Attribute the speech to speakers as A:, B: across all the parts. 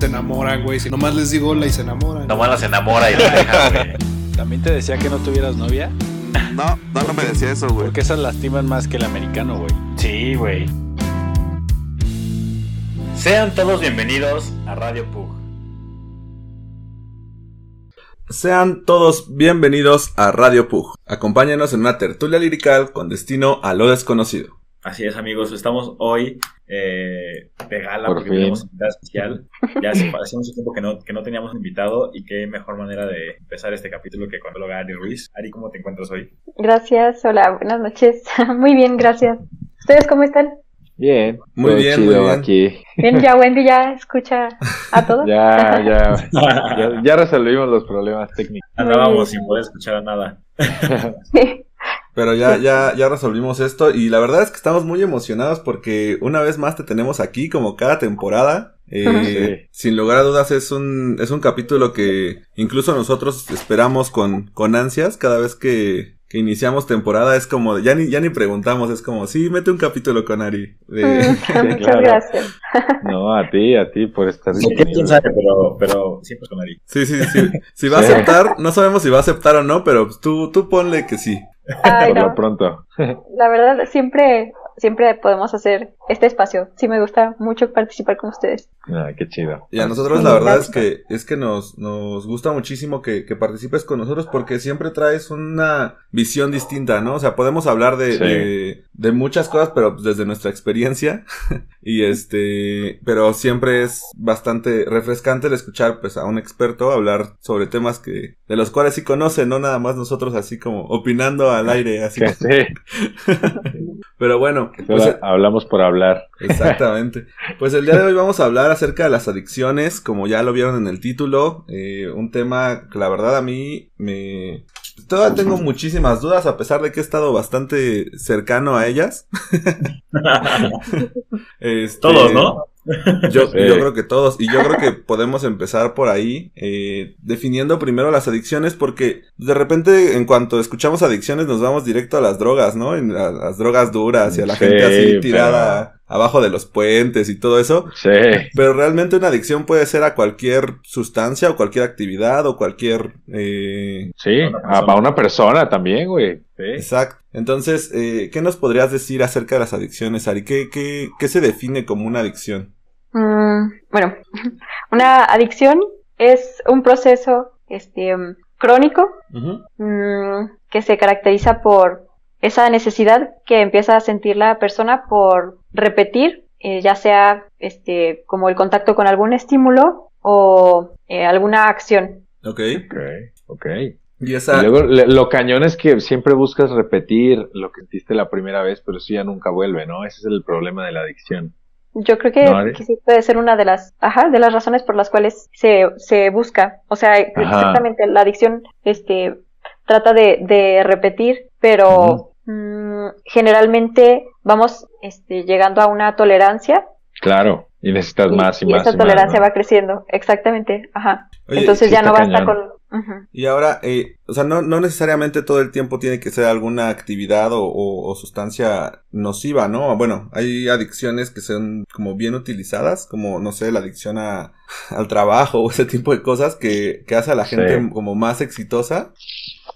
A: Se enamoran, güey. Si nomás les digo hola y se enamoran.
B: Nomás las enamora y la deja, güey.
C: ¿También te decía que no tuvieras novia?
D: No, no, no me decía eso, güey.
C: Porque esas lastiman más que el americano, güey.
B: Sí, güey. Sean todos bienvenidos a Radio Pug.
D: Sean todos bienvenidos a Radio Pug. Acompáñenos en una tertulia lirical con destino a lo desconocido.
B: Así es, amigos. Estamos hoy eh, de gala
E: Por
B: porque
E: fin.
B: tenemos invitada especial. Ya hace, hacía mucho tiempo que no, que no teníamos invitado y qué mejor manera de empezar este capítulo que con el Ari Ruiz. Ari, ¿cómo te encuentras hoy?
F: Gracias, hola, buenas noches. Muy bien, gracias. ¿Ustedes cómo están?
E: Bien.
D: Muy bien,
E: chido
D: muy bien.
E: aquí.
F: Bien, ya Wendy ya escucha a todos.
E: Ya, ya, ya, ya resolvimos los problemas técnicos.
B: Andábamos sin poder escuchar a nada.
F: Sí.
D: Pero ya, ya, ya resolvimos esto y la verdad es que estamos muy emocionados porque una vez más te tenemos aquí como cada temporada. Eh, Sin lugar a dudas es un, es un capítulo que incluso nosotros esperamos con, con ansias cada vez que, que iniciamos temporada. Es como, ya ni, ya ni preguntamos, es como, sí, mete un capítulo con Ari. De-
F: Muchas
E: claro.
F: gracias.
E: No, a ti, a ti por estar
B: Sí, quién sabe, pero, pero siempre con Ari.
D: sí, sí, sí. Si va a
E: Sí.
D: aceptar, no sabemos si va a aceptar o no, pero pues tú, tú ponle que sí.
F: Ay,
E: por
F: no,
E: lo pronto.
F: la verdad, siempre, siempre podemos hacer este espacio. Sí, me gusta mucho participar con ustedes.
E: Ah, qué chido.
D: Y a nosotros la verdad es que es que nos, nos gusta muchísimo que, que participes con nosotros porque siempre traes una visión distinta, ¿no? O sea, podemos hablar de,
E: Sí.
D: de, de muchas cosas, pero pues, desde nuestra experiencia. y este, pero siempre es bastante refrescante el escuchar pues a un experto hablar sobre temas que, de los cuales sí conoce, no nada más nosotros así como opinando al aire, así.
E: Que sí,
D: Pero bueno, pues,
E: hablamos por hablar.
D: Exactamente. Pues el día de hoy vamos a hablar acerca de las adicciones, como ya lo vieron en el título, eh, un tema que la verdad a mí me... Todavía tengo muchísimas dudas a pesar de que he estado bastante cercano a ellas. Este,
B: Todos, ¿no?
D: Yo,
E: Sí.
D: yo creo que todos. Y yo creo que podemos empezar por ahí, eh, definiendo primero las adicciones, porque de repente, en cuanto escuchamos adicciones, nos vamos directo a las drogas, ¿no? En la- las drogas duras y a la
E: Sí,
D: gente así
E: pero-
D: tirada abajo de los puentes y todo eso.
E: Sí,
D: Pero realmente una adicción puede ser a cualquier sustancia o cualquier actividad o cualquier... Eh,
E: sí, a, a una persona también, güey. Sí.
D: Exacto. Entonces, eh, ¿qué nos podrías decir acerca de las adicciones, Ari? ¿Qué, qué, qué se define como una adicción?
F: Mm, bueno, una adicción es un proceso este, mm, crónico mm, que se caracteriza por esa necesidad que empieza a sentir la persona por repetir, eh, ya sea este, como el contacto con algún estímulo o eh, alguna acción.
D: Ok.
E: Ok, ok.
D: Y
E: Y
D: esa...
E: luego le- lo cañón es que siempre buscas repetir lo que sentiste la primera vez, pero eso ya nunca vuelve, ¿no? Ese es el problema de la adicción.
F: Yo creo que,
E: No,
F: que sí puede ser una de las, ajá, de las razones por las cuales se, se busca. O sea, exactamente, la adicción, este, trata de, de repetir, pero mm, generalmente vamos, este, llegando a una tolerancia
E: Claro, y necesitas más y, más.
F: esa
E: y más,
F: tolerancia
E: ¿no?
F: va creciendo, exactamente, ajá.
D: Oye,
F: Entonces ya no basta
E: cañón.
F: con,
D: Y ahora, eh, o sea, no, no necesariamente todo el tiempo tiene que ser alguna actividad o, o- o sustancia nociva, ¿no? Bueno, hay adicciones que son como bien utilizadas, como, no sé, la adicción a, al trabajo o ese tipo de cosas que, que hace a la
E: Sí.
D: gente como más exitosa,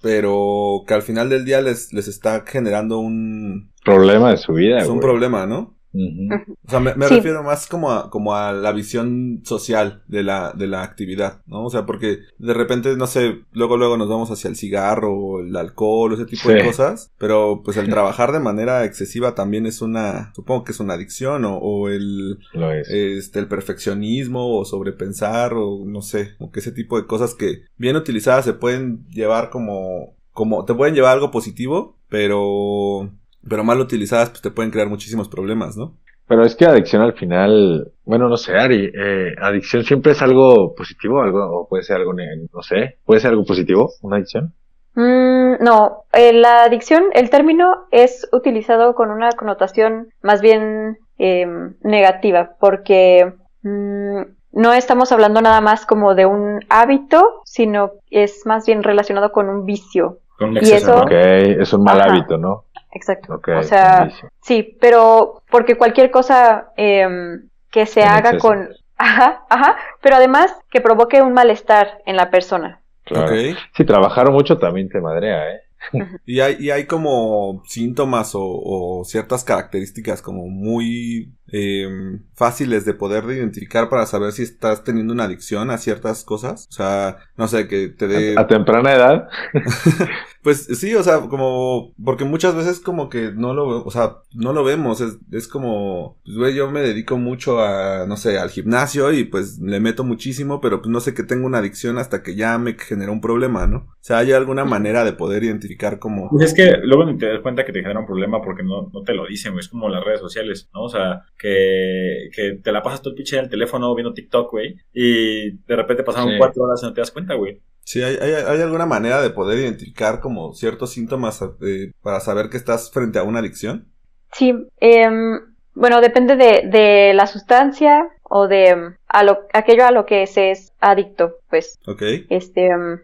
D: pero que al final del día les, les está generando un,
E: Problema de su vida,
D: es un
E: güey.
D: problema, ¿no? O sea, me, me
F: Sí.
D: refiero más como a, como a la visión social de la, de la actividad, ¿no? O sea, porque de repente, no sé, luego luego nos vamos hacia el cigarro o el alcohol o ese tipo de cosas, pero pues el trabajar de manera excesiva también es una, supongo que es una adicción o, o el,
E: Lo es.
D: este, el perfeccionismo o sobrepensar o no sé, o que ese tipo de cosas que bien utilizadas se pueden llevar como, como, te pueden llevar a algo positivo, pero, pero mal utilizadas pues te pueden crear muchísimos problemas, ¿no?
E: Pero es que adicción al final, bueno, no sé, Ari, eh, adicción siempre es algo positivo, algo, o puede ser algo, no sé, puede ser algo positivo, una adicción.
F: Mm, no, eh, la adicción, el término es utilizado con una connotación más bien em, negativa, porque mm, no estamos hablando nada más como de un hábito, sino es más bien relacionado con un vicio.
B: Con un
F: Y
B: exceso,
F: eso-
B: ¿no?
E: Ok, es un mal
F: Ajá.
E: hábito, ¿no?
F: Exacto.
E: Ok,
F: o sea, sí, pero porque cualquier cosa em, que se
E: En
F: haga
E: exceso.
F: con... Ajá, ajá, pero además que provoque un malestar en la persona.
E: Claro. Si trabajar mucho también te madrea, ¿eh?
D: Y hay, y hay como síntomas o, o ciertas características como muy eh, fáciles de poder identificar para saber si estás teniendo una adicción a ciertas cosas. O sea, no sé, que te dé...
E: A, a temprana edad.
D: Pues sí, o sea, como, porque muchas veces como que no lo, o sea, no lo vemos, es, es como, pues güey, yo me dedico mucho a, no sé, al gimnasio y pues le meto muchísimo, pero pues no sé que tengo una adicción hasta que ya me generó un problema, ¿no? O sea, hay alguna manera de poder identificar como,
B: Pues es que luego ni te das cuenta que te genera un problema porque no, no te lo dicen, güey. Es como las redes sociales, ¿no? O sea, que, que te la pasas todo el pinche en el teléfono viendo TikTok, güey. Y de repente pasaron
E: Sí.
B: cuatro horas y no te das cuenta, güey.
D: Si hay, hay, hay alguna manera de poder identificar como ciertos síntomas eh, para saber que estás frente a una adicción.
F: Sí, em, bueno, depende de, de la sustancia o de em, a lo, aquello a lo que se es adicto, pues.
D: Ok,
F: Este, em,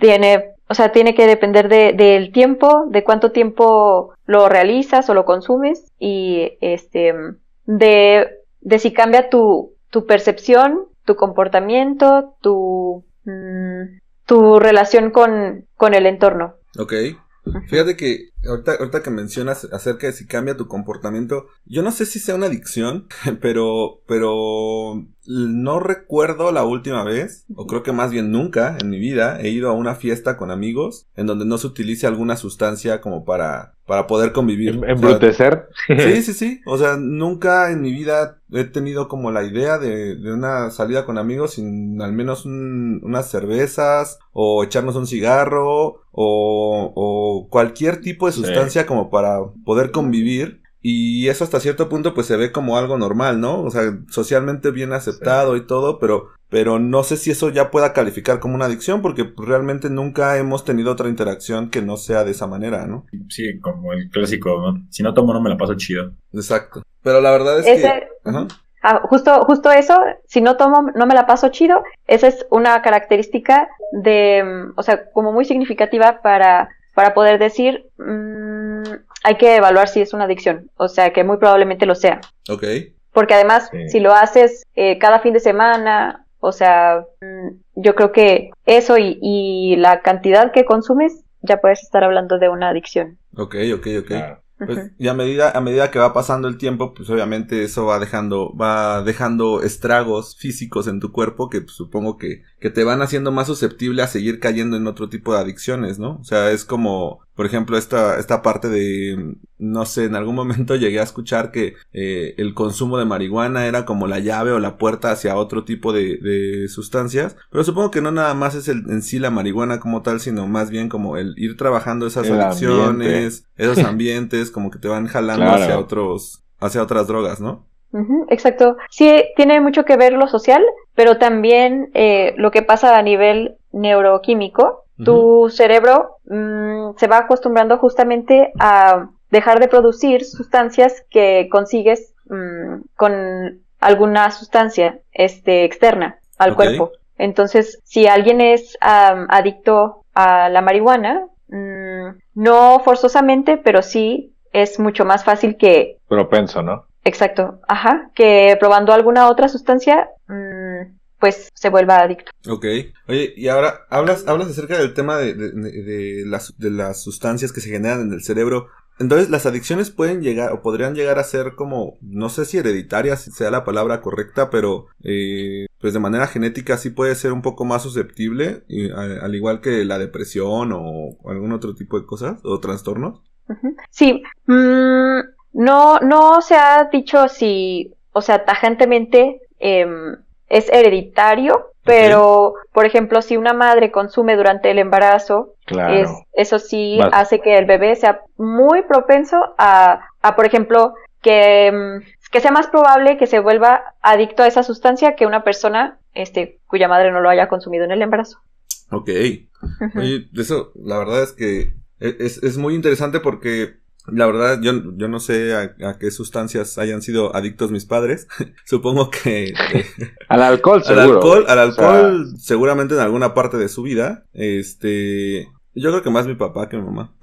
F: tiene, o sea, tiene que depender de, del tiempo, de cuánto tiempo lo realizas o lo consumes y este, de, de si cambia tu, tu percepción, tu comportamiento, tu, mm, tu relación con, con el entorno.
D: ok. Fíjate que ahorita, ahorita que mencionas acerca de si cambia tu comportamiento, yo no sé si sea una adicción, pero, pero no recuerdo la última vez, o creo que más bien nunca en mi vida, he ido a una fiesta con amigos en donde no se utilice alguna sustancia como para, para poder convivir.
E: Em-
D: O sea,
E: Embrutecer.
D: Sí, sí, sí. O sea, nunca en mi vida he tenido como la idea de, de una salida con amigos sin al menos un- unas cervezas o echarnos un cigarro o, o cualquier tipo de
E: Sí.
D: sustancia como para poder convivir. Y eso hasta cierto punto pues se ve como algo normal, ¿no? O sea, socialmente bien aceptado y todo, pero, pero no sé si eso ya pueda calificar como una adicción porque realmente nunca hemos tenido otra interacción que no sea de esa manera, ¿no?
B: Sí, como el clásico, ¿no? Si no tomo, no me la paso chido.
D: Exacto. Pero la verdad es
F: Ese-
D: que... Ajá.
F: Ah, justo, justo eso, si no tomo, no me la paso chido, esa es una característica de, o sea, como muy significativa para, para poder decir, mm, hay que evaluar si es una adicción, o sea, que muy probablemente lo sea.
D: Ok.
F: Porque además,
E: Sí.
F: si lo haces eh, cada fin de semana, o sea, mm, yo creo que eso y, y la cantidad que consumes, ya puedes estar hablando de una adicción.
D: Ok, ok, ok.
E: Claro.
D: Pues, y a medida, a medida que va pasando el tiempo, pues obviamente eso va dejando, va dejando estragos físicos en tu cuerpo que pues, supongo que, que te van haciendo más susceptible a seguir cayendo en otro tipo de adicciones, ¿no? O sea, es como, por ejemplo, esta, esta parte de, no sé, en algún momento llegué a escuchar que eh, el consumo de marihuana era como la llave o la puerta hacia otro tipo de, de sustancias, pero supongo que no nada más es el, en sí la marihuana como tal, sino más bien como el ir trabajando esas
E: El
D: adicciones, esos ambientes como que te van jalando
E: Claro.
D: hacia otros, hacia otras drogas, ¿no?
F: Exacto. Sí, tiene mucho que ver lo social, pero también eh, lo que pasa a nivel neuroquímico. Tu cerebro mm, se va acostumbrando justamente a dejar de producir sustancias que consigues mm, con alguna sustancia este, externa al cuerpo. Entonces, si alguien es am, adicto a la marihuana, mm, no forzosamente, pero sí es mucho más fácil que
E: Propenso, ¿no?
F: Exacto, ajá, que probando alguna otra sustancia, mm, pues se vuelva adicto.
D: Ok. Oye, y ahora hablas, hablas acerca del tema de, de, las, de las sustancias que se generan en el cerebro. Entonces, las adicciones pueden llegar o podrían llegar a ser como, no sé si hereditarias sea la palabra correcta, pero eh, pues de manera genética sí puede ser un poco más susceptible, y, a- al igual que la depresión o algún otro tipo de cosas o trastornos.
F: Sí, mm, no, no se ha dicho si, o sea, tajantemente em, es hereditario, pero, por ejemplo, si una madre consume durante el embarazo,
E: Claro.
F: es, eso sí hace que el bebé sea muy propenso a, a, por ejemplo, que, mm, que sea más probable que se vuelva adicto a esa sustancia que una persona este, cuya madre no lo haya consumido en el embarazo.
D: Ok. Oye, eso, la verdad es que e, es, es muy interesante porque la verdad, yo, yo no sé a, a, qué sustancias hayan sido adictos mis padres. Supongo que...
E: al alcohol, seguro.
D: Al alcohol, al alcohol o sea... seguramente en alguna parte de su vida. Este... Yo creo que más mi papá que mi mamá.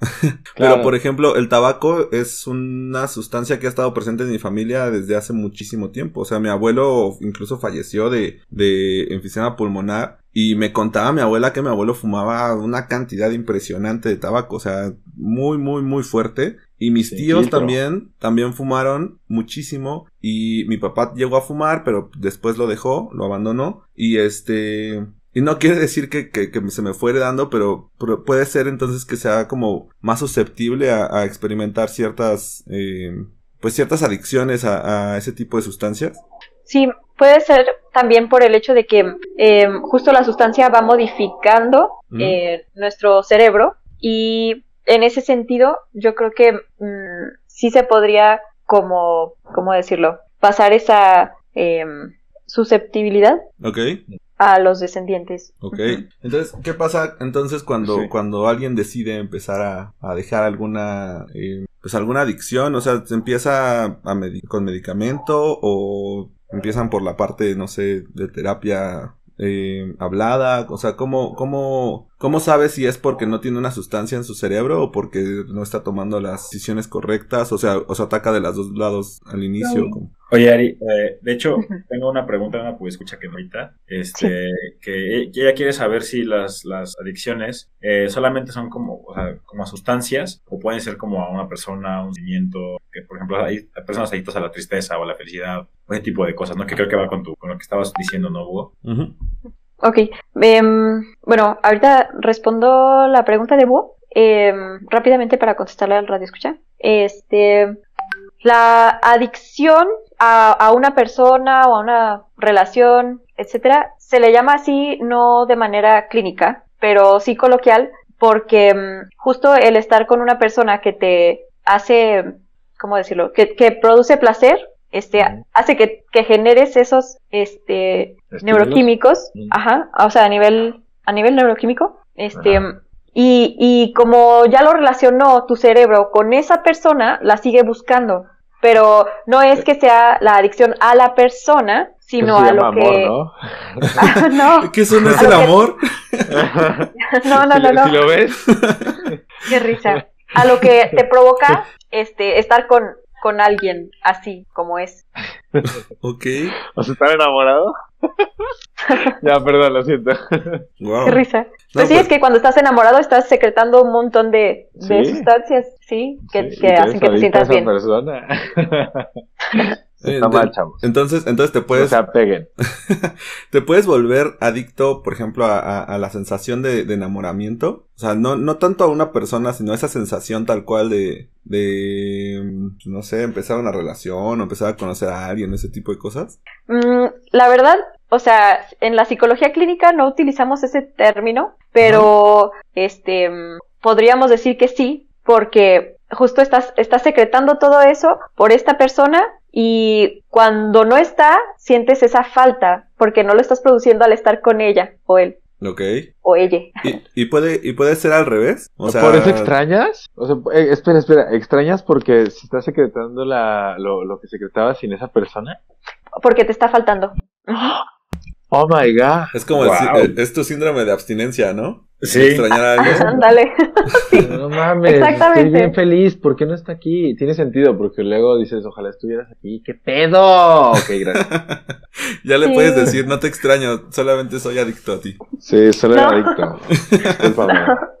D: Claro. Pero, por ejemplo, el tabaco es una sustancia que ha estado presente en mi familia desde hace muchísimo tiempo. O sea, mi abuelo incluso falleció de, de enfisema pulmonar. Y me contaba mi abuela que mi abuelo fumaba una cantidad impresionante de tabaco. O sea, muy, muy, muy fuerte. Y mis sí, tíos también, también fumaron muchísimo. Y mi papá llegó a fumar, pero después lo dejó, lo abandonó. Y este... Y no quiere decir que, que, que, se me fue heredando, pero, pero, puede ser entonces que sea como más susceptible a, a experimentar ciertas, eh, pues ciertas adicciones a, a, ese tipo de sustancias.
F: Sí, puede ser también por el hecho de que eh, justo la sustancia va modificando mm. eh, nuestro cerebro y en ese sentido yo creo que mmm, sí se podría como, ¿cómo decirlo? Pasar esa em, susceptibilidad.
D: Okay
F: a los descendientes.
D: Ok. Entonces, ¿qué pasa entonces cuando, sí. cuando alguien decide empezar a, a dejar alguna, eh, pues alguna adicción? O sea, ¿se empieza a con medicamento o empiezan por la parte, no sé, de terapia eh, hablada? O sea, ¿cómo, cómo, ¿cómo sabes si es porque no tiene una sustancia en su cerebro o porque no está tomando las decisiones correctas? O sea, os ataca de los dos lados al inicio.
B: No. Oye, Ari, eh, de hecho, tengo una pregunta, una pues escucha que ahorita, este, sí. que ella quiere saber si las, las adicciones eh, solamente son como, o sea, como a sustancias o pueden ser como a una persona, a un sentimiento, que por ejemplo hay personas adictas a la tristeza o a la felicidad, o ese tipo de cosas, ¿no? Que creo que va con, tu, con lo que estabas diciendo, ¿no, Hugo?
D: Uh -huh.
F: Ok, um, bueno, ahorita respondo la pregunta de Hugo eh, rápidamente para contestarle al radio escucha. Este, la adicción a, una persona o a una relación, etcétera, se le llama así no de manera clínica, pero sí coloquial, porque um, justo el estar con una persona que te hace, ¿cómo decirlo? Que, que produce placer, este, hace que, que, generes esos, este, neuroquímicos, mm. ajá, o sea, a nivel, a nivel neuroquímico, este, ajá. y, y como ya lo relacionó tu cerebro con esa persona, la sigue buscando pero no es que sea la adicción a la persona, sino a lo
E: amor,
F: que...
E: ¿no?
F: ah, no.
D: ¿Qué eso no es el amor?
F: no, no, no, no.
E: ¿Si lo ves?
F: Qué risa. A lo que te provoca este estar con, con alguien así como es.
D: ok.
E: ¿O sea, estar enamorado? ya, perdón, lo siento.
F: Wow. Qué risa. Pues no, sí, pues... es que cuando estás enamorado estás secretando un montón de, de ¿Sí? sustancias, sí, que, sí, que hacen que te sientas bien.
E: Persona.
D: Está mal, chavos. Entonces, entonces te puedes.
E: No se apeguen.
D: te puedes volver adicto, por ejemplo, a, a, a la sensación de, de, enamoramiento. O sea, no, no tanto a una persona, sino a esa sensación tal cual de, de, no sé, empezar una relación o empezar a conocer a alguien, ese tipo de cosas.
F: Mm, la verdad, o sea, en la psicología clínica no utilizamos ese término, pero, este, podríamos decir que sí, porque justo estás, estás secretando todo eso por esta persona y cuando no está, sientes esa falta porque no lo estás produciendo al estar con ella o él.
D: Ok.
F: O ella.
D: ¿Y, y puede, y puede ser al revés?
E: O sea... ¿Por eso extrañas? O sea, eh, espera, espera, ¿extrañas porque se está secretando la, lo, lo que secretaba sin esa persona?
F: Porque te está faltando.
E: Oh my god.
D: Es como wow. el, es tu síndrome de abstinencia, ¿no?
B: Sí.
D: Extrañar a alguien.
F: Ándale.
E: sí. No mames, Exactamente. estoy bien feliz. ¿Por qué no está aquí? Tiene sentido, porque luego dices, ojalá estuvieras aquí. ¿Qué pedo? Ok, gracias.
D: ya le sí. puedes decir, no te extraño, solamente soy adicto a ti.
E: Sí, solo no. adicto. Disculpame. No.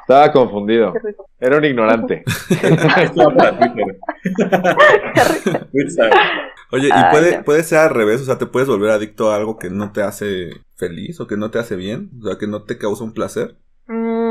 E: Estaba confundido. Era un ignorante.
D: Oye, ¿y puede, puede ser al revés? O sea, ¿te puedes volver adicto a algo que no te hace feliz o que no te hace bien? O sea, que no te causa un placer.
F: Mm,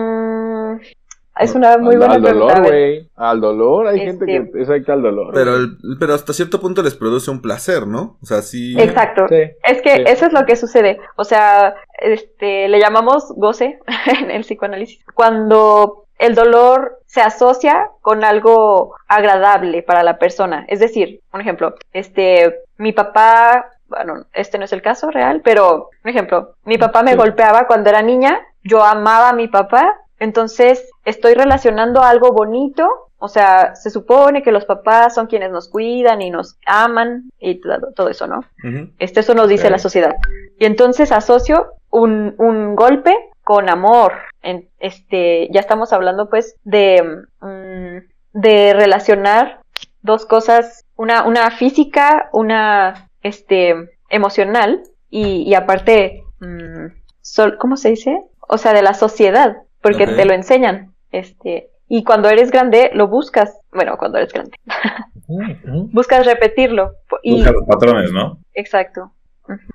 F: es una muy buena
E: al, al dolor, güey. Al dolor, hay este... gente que es adicta al dolor.
D: Pero, el, pero hasta cierto punto les produce un placer, ¿no? O sea, sí.
F: Exacto. Sí, es que sí. eso es lo que sucede. O sea, este, le llamamos goce en el psicoanálisis. Cuando el dolor se asocia con algo agradable para la persona. Es decir, un ejemplo, este, mi papá, bueno, este no es el caso real, pero, un ejemplo, mi papá me golpeaba cuando era niña, yo amaba a mi papá, entonces estoy relacionando algo bonito o sea, se supone que los papás son quienes nos cuidan y nos aman y todo, eso, ¿no? este, eso nos dice la sociedad. Y entonces asocio un, un golpe con amor. En, este, ya estamos hablando pues de, mm, de relacionar dos cosas, una, una física, una este, emocional y, y aparte, mm, ¿cómo se dice? O sea, de la sociedad, porque te lo enseñan. Este, y cuando eres grande lo buscas, bueno, cuando eres grande, buscas repetirlo. Y...
B: Buscas los patrones, ¿no?
F: Exacto.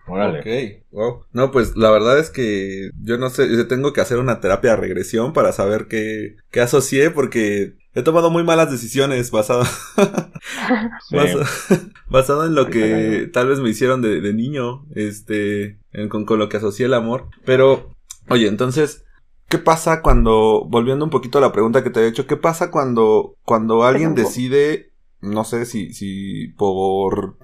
D: Ok, wow. No, pues la verdad es que yo no sé, yo tengo que hacer una terapia de regresión para saber qué, qué asocié porque he tomado muy malas decisiones basado, basado, en lo que tal vez me hicieron de, de niño, este, con, con lo que asocié el amor. Pero, oye, entonces, ¿Qué pasa cuando, volviendo un poquito a la pregunta que te he hecho, qué pasa cuando, cuando alguien decide, no sé si, si por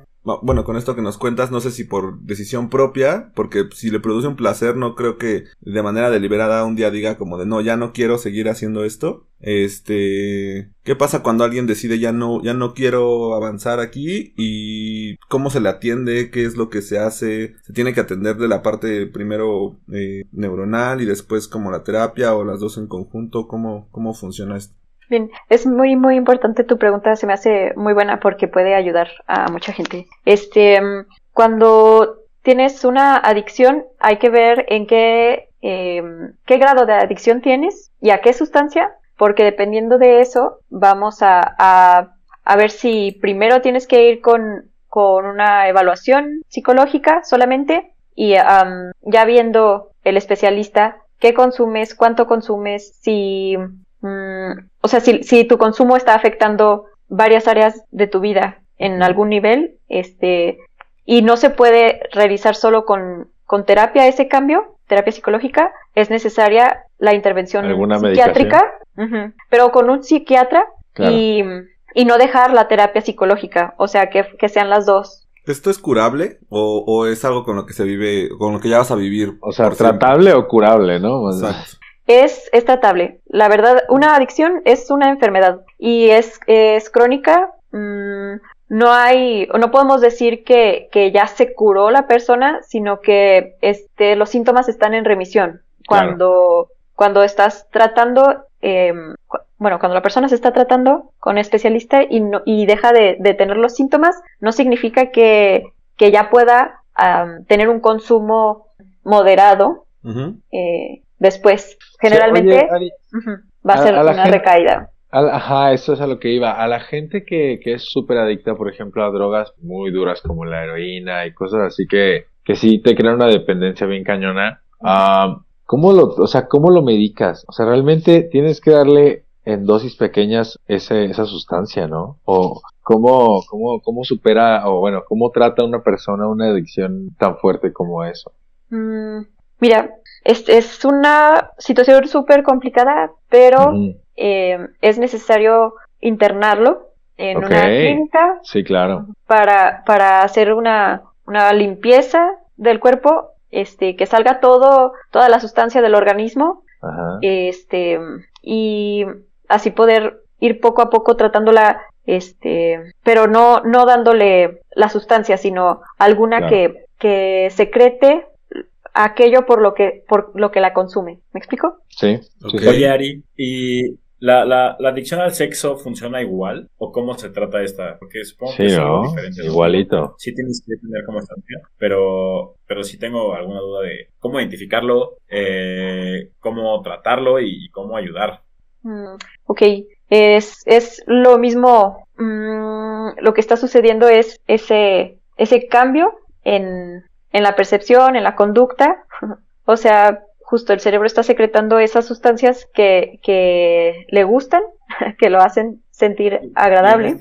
D: bueno, con esto que nos cuentas, no sé si por decisión propia, porque si le produce un placer, no creo que de manera deliberada un día diga como de no, ya no quiero seguir haciendo esto. Este, ¿qué pasa cuando alguien decide ya no, ya no quiero avanzar aquí? Y cómo se le atiende, qué es lo que se hace, se tiene que atender de la parte primero eh, neuronal y después como la terapia o las dos en conjunto, cómo, cómo funciona esto.
F: Bien, es muy, muy importante tu pregunta, se me hace muy buena porque puede ayudar a mucha gente. Este, cuando tienes una adicción, hay que ver en qué, em, qué grado de adicción tienes y a qué sustancia, porque dependiendo de eso, vamos a, a, a ver si primero tienes que ir con, con una evaluación psicológica solamente y ya viendo el especialista qué consumes, cuánto consumes, si Mm, o sea, si, si tu consumo está afectando varias áreas de tu vida en algún nivel, este, y no se puede realizar solo con, con terapia ese cambio, terapia psicológica, es necesaria la intervención psiquiátrica, pero con un psiquiatra y, y, no dejar la terapia psicológica, o sea, que, que sean las dos.
D: ¿Esto es curable o, o, es algo con lo que se vive, con lo que ya vas a vivir?
E: O sea, tratable o curable, ¿no?
F: Exacto es, es tratable. La verdad, una adicción es una enfermedad y es, es crónica. Mm, no hay, no podemos decir que, que, ya se curó la persona, sino que este, los síntomas están en remisión. Cuando, cuando estás tratando, eh, bueno, cuando la persona se está tratando con especialista y, no, y deja de, de, tener los síntomas, no significa que, que ya pueda tener un consumo moderado eh, después. Generalmente va a ser una recaída.
E: ajá, eso es a lo que iba. A la gente que, que es súper adicta, por ejemplo, a drogas muy duras como la heroína y cosas así que, que sí te crean una dependencia bien cañona. Uh, ¿Cómo lo, o sea, cómo lo medicas? O sea, realmente tienes que darle en dosis pequeñas ese, esa sustancia, ¿no? O cómo, cómo, cómo supera, o bueno, cómo trata una persona una adicción tan fuerte como eso.
F: Mm, mira, es, es una situación súper complicada, pero eh, es necesario internarlo en una clínica.
E: Sí, claro.
F: Para, para hacer una, una limpieza del cuerpo, este, que salga todo, toda la sustancia del organismo. Este, y así poder ir poco a poco tratándola, este, pero no, no dándole la sustancia, sino alguna que, que secrete aquello por lo que, por lo que la consume. ¿Me explico?
E: Sí.
B: Oye, Ari, ¿y la, la, la, adicción al sexo funciona igual? ¿O cómo se trata esta? Porque supongo que es algo diferente.
E: Igualito.
B: Sí tienes que tener como estancia, pero, pero sí tengo alguna duda de cómo identificarlo, eh, cómo tratarlo y cómo ayudar.
F: Mm, ok, es, es lo mismo, mm, lo que está sucediendo es ese, ese cambio en, en la percepción, en la conducta. O sea, justo el cerebro está secretando esas sustancias que, que le gustan, que lo hacen sentir agradable.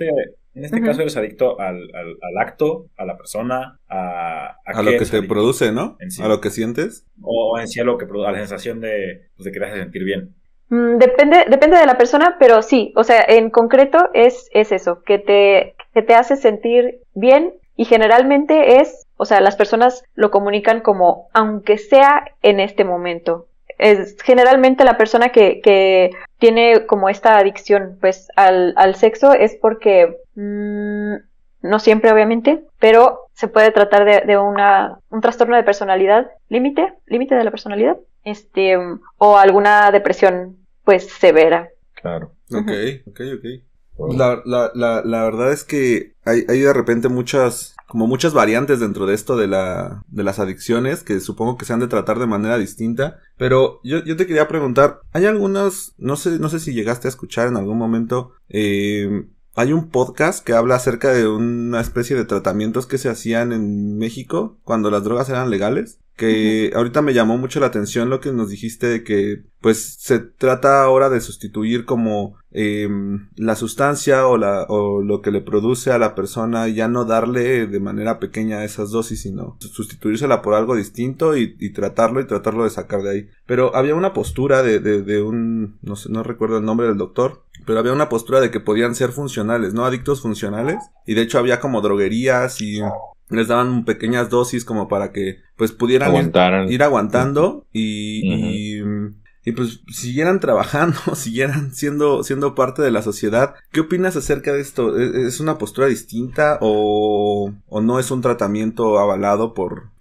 B: En este, caso eres adicto al, al, acto, a la persona, a...
D: A, lo que te produce, ¿no? A lo que sientes.
B: O en sí a, lo que, a la sensación de, pues, de que te hace sentir bien.
F: Mm, depende, depende de la persona, pero sí, o sea, en concreto es, es eso, que te, que te hace sentir bien y generalmente es, o sea, las personas lo comunican como, aunque sea en este momento. Es generalmente la persona que, que tiene como esta adicción, pues, al, al sexo es porque, mm, no siempre obviamente, pero se puede tratar de, de una, un trastorno de personalidad límite, límite de la personalidad, este, o alguna depresión, pues, severa.
E: Claro.
D: Ok, ok, ok. La, la, la, verdad es que hay, hay de repente muchas, como muchas variantes dentro de esto de la, de las adicciones, que supongo que se han de tratar de manera distinta. Pero yo, yo te quería preguntar, hay algunas, no sé, no sé si llegaste a escuchar en algún momento, eh, hay un podcast que habla acerca de una especie de tratamientos que se hacían en México cuando las drogas eran legales. Que ahorita me llamó mucho la atención lo que nos dijiste de que pues se trata ahora de sustituir como eh, la sustancia o, la, o lo que le produce a la persona, ya no darle de manera pequeña esas dosis, sino sustituírsela por algo distinto y, y tratarlo y tratarlo de sacar de ahí. Pero había una postura de, de, de un, no sé, no recuerdo el nombre del doctor, pero había una postura de que podían ser funcionales, ¿no? Adictos funcionales. Y de hecho había como droguerías y les daban pequeñas dosis como para que pues pudieran ir,
E: Aguantaran.
D: ir aguantando y, y, y, pues siguieran trabajando, siguieran siendo, siendo parte de la sociedad. ¿Qué opinas acerca de esto? ¿Es es una postura distinta o, o no es un tratamiento avalado por,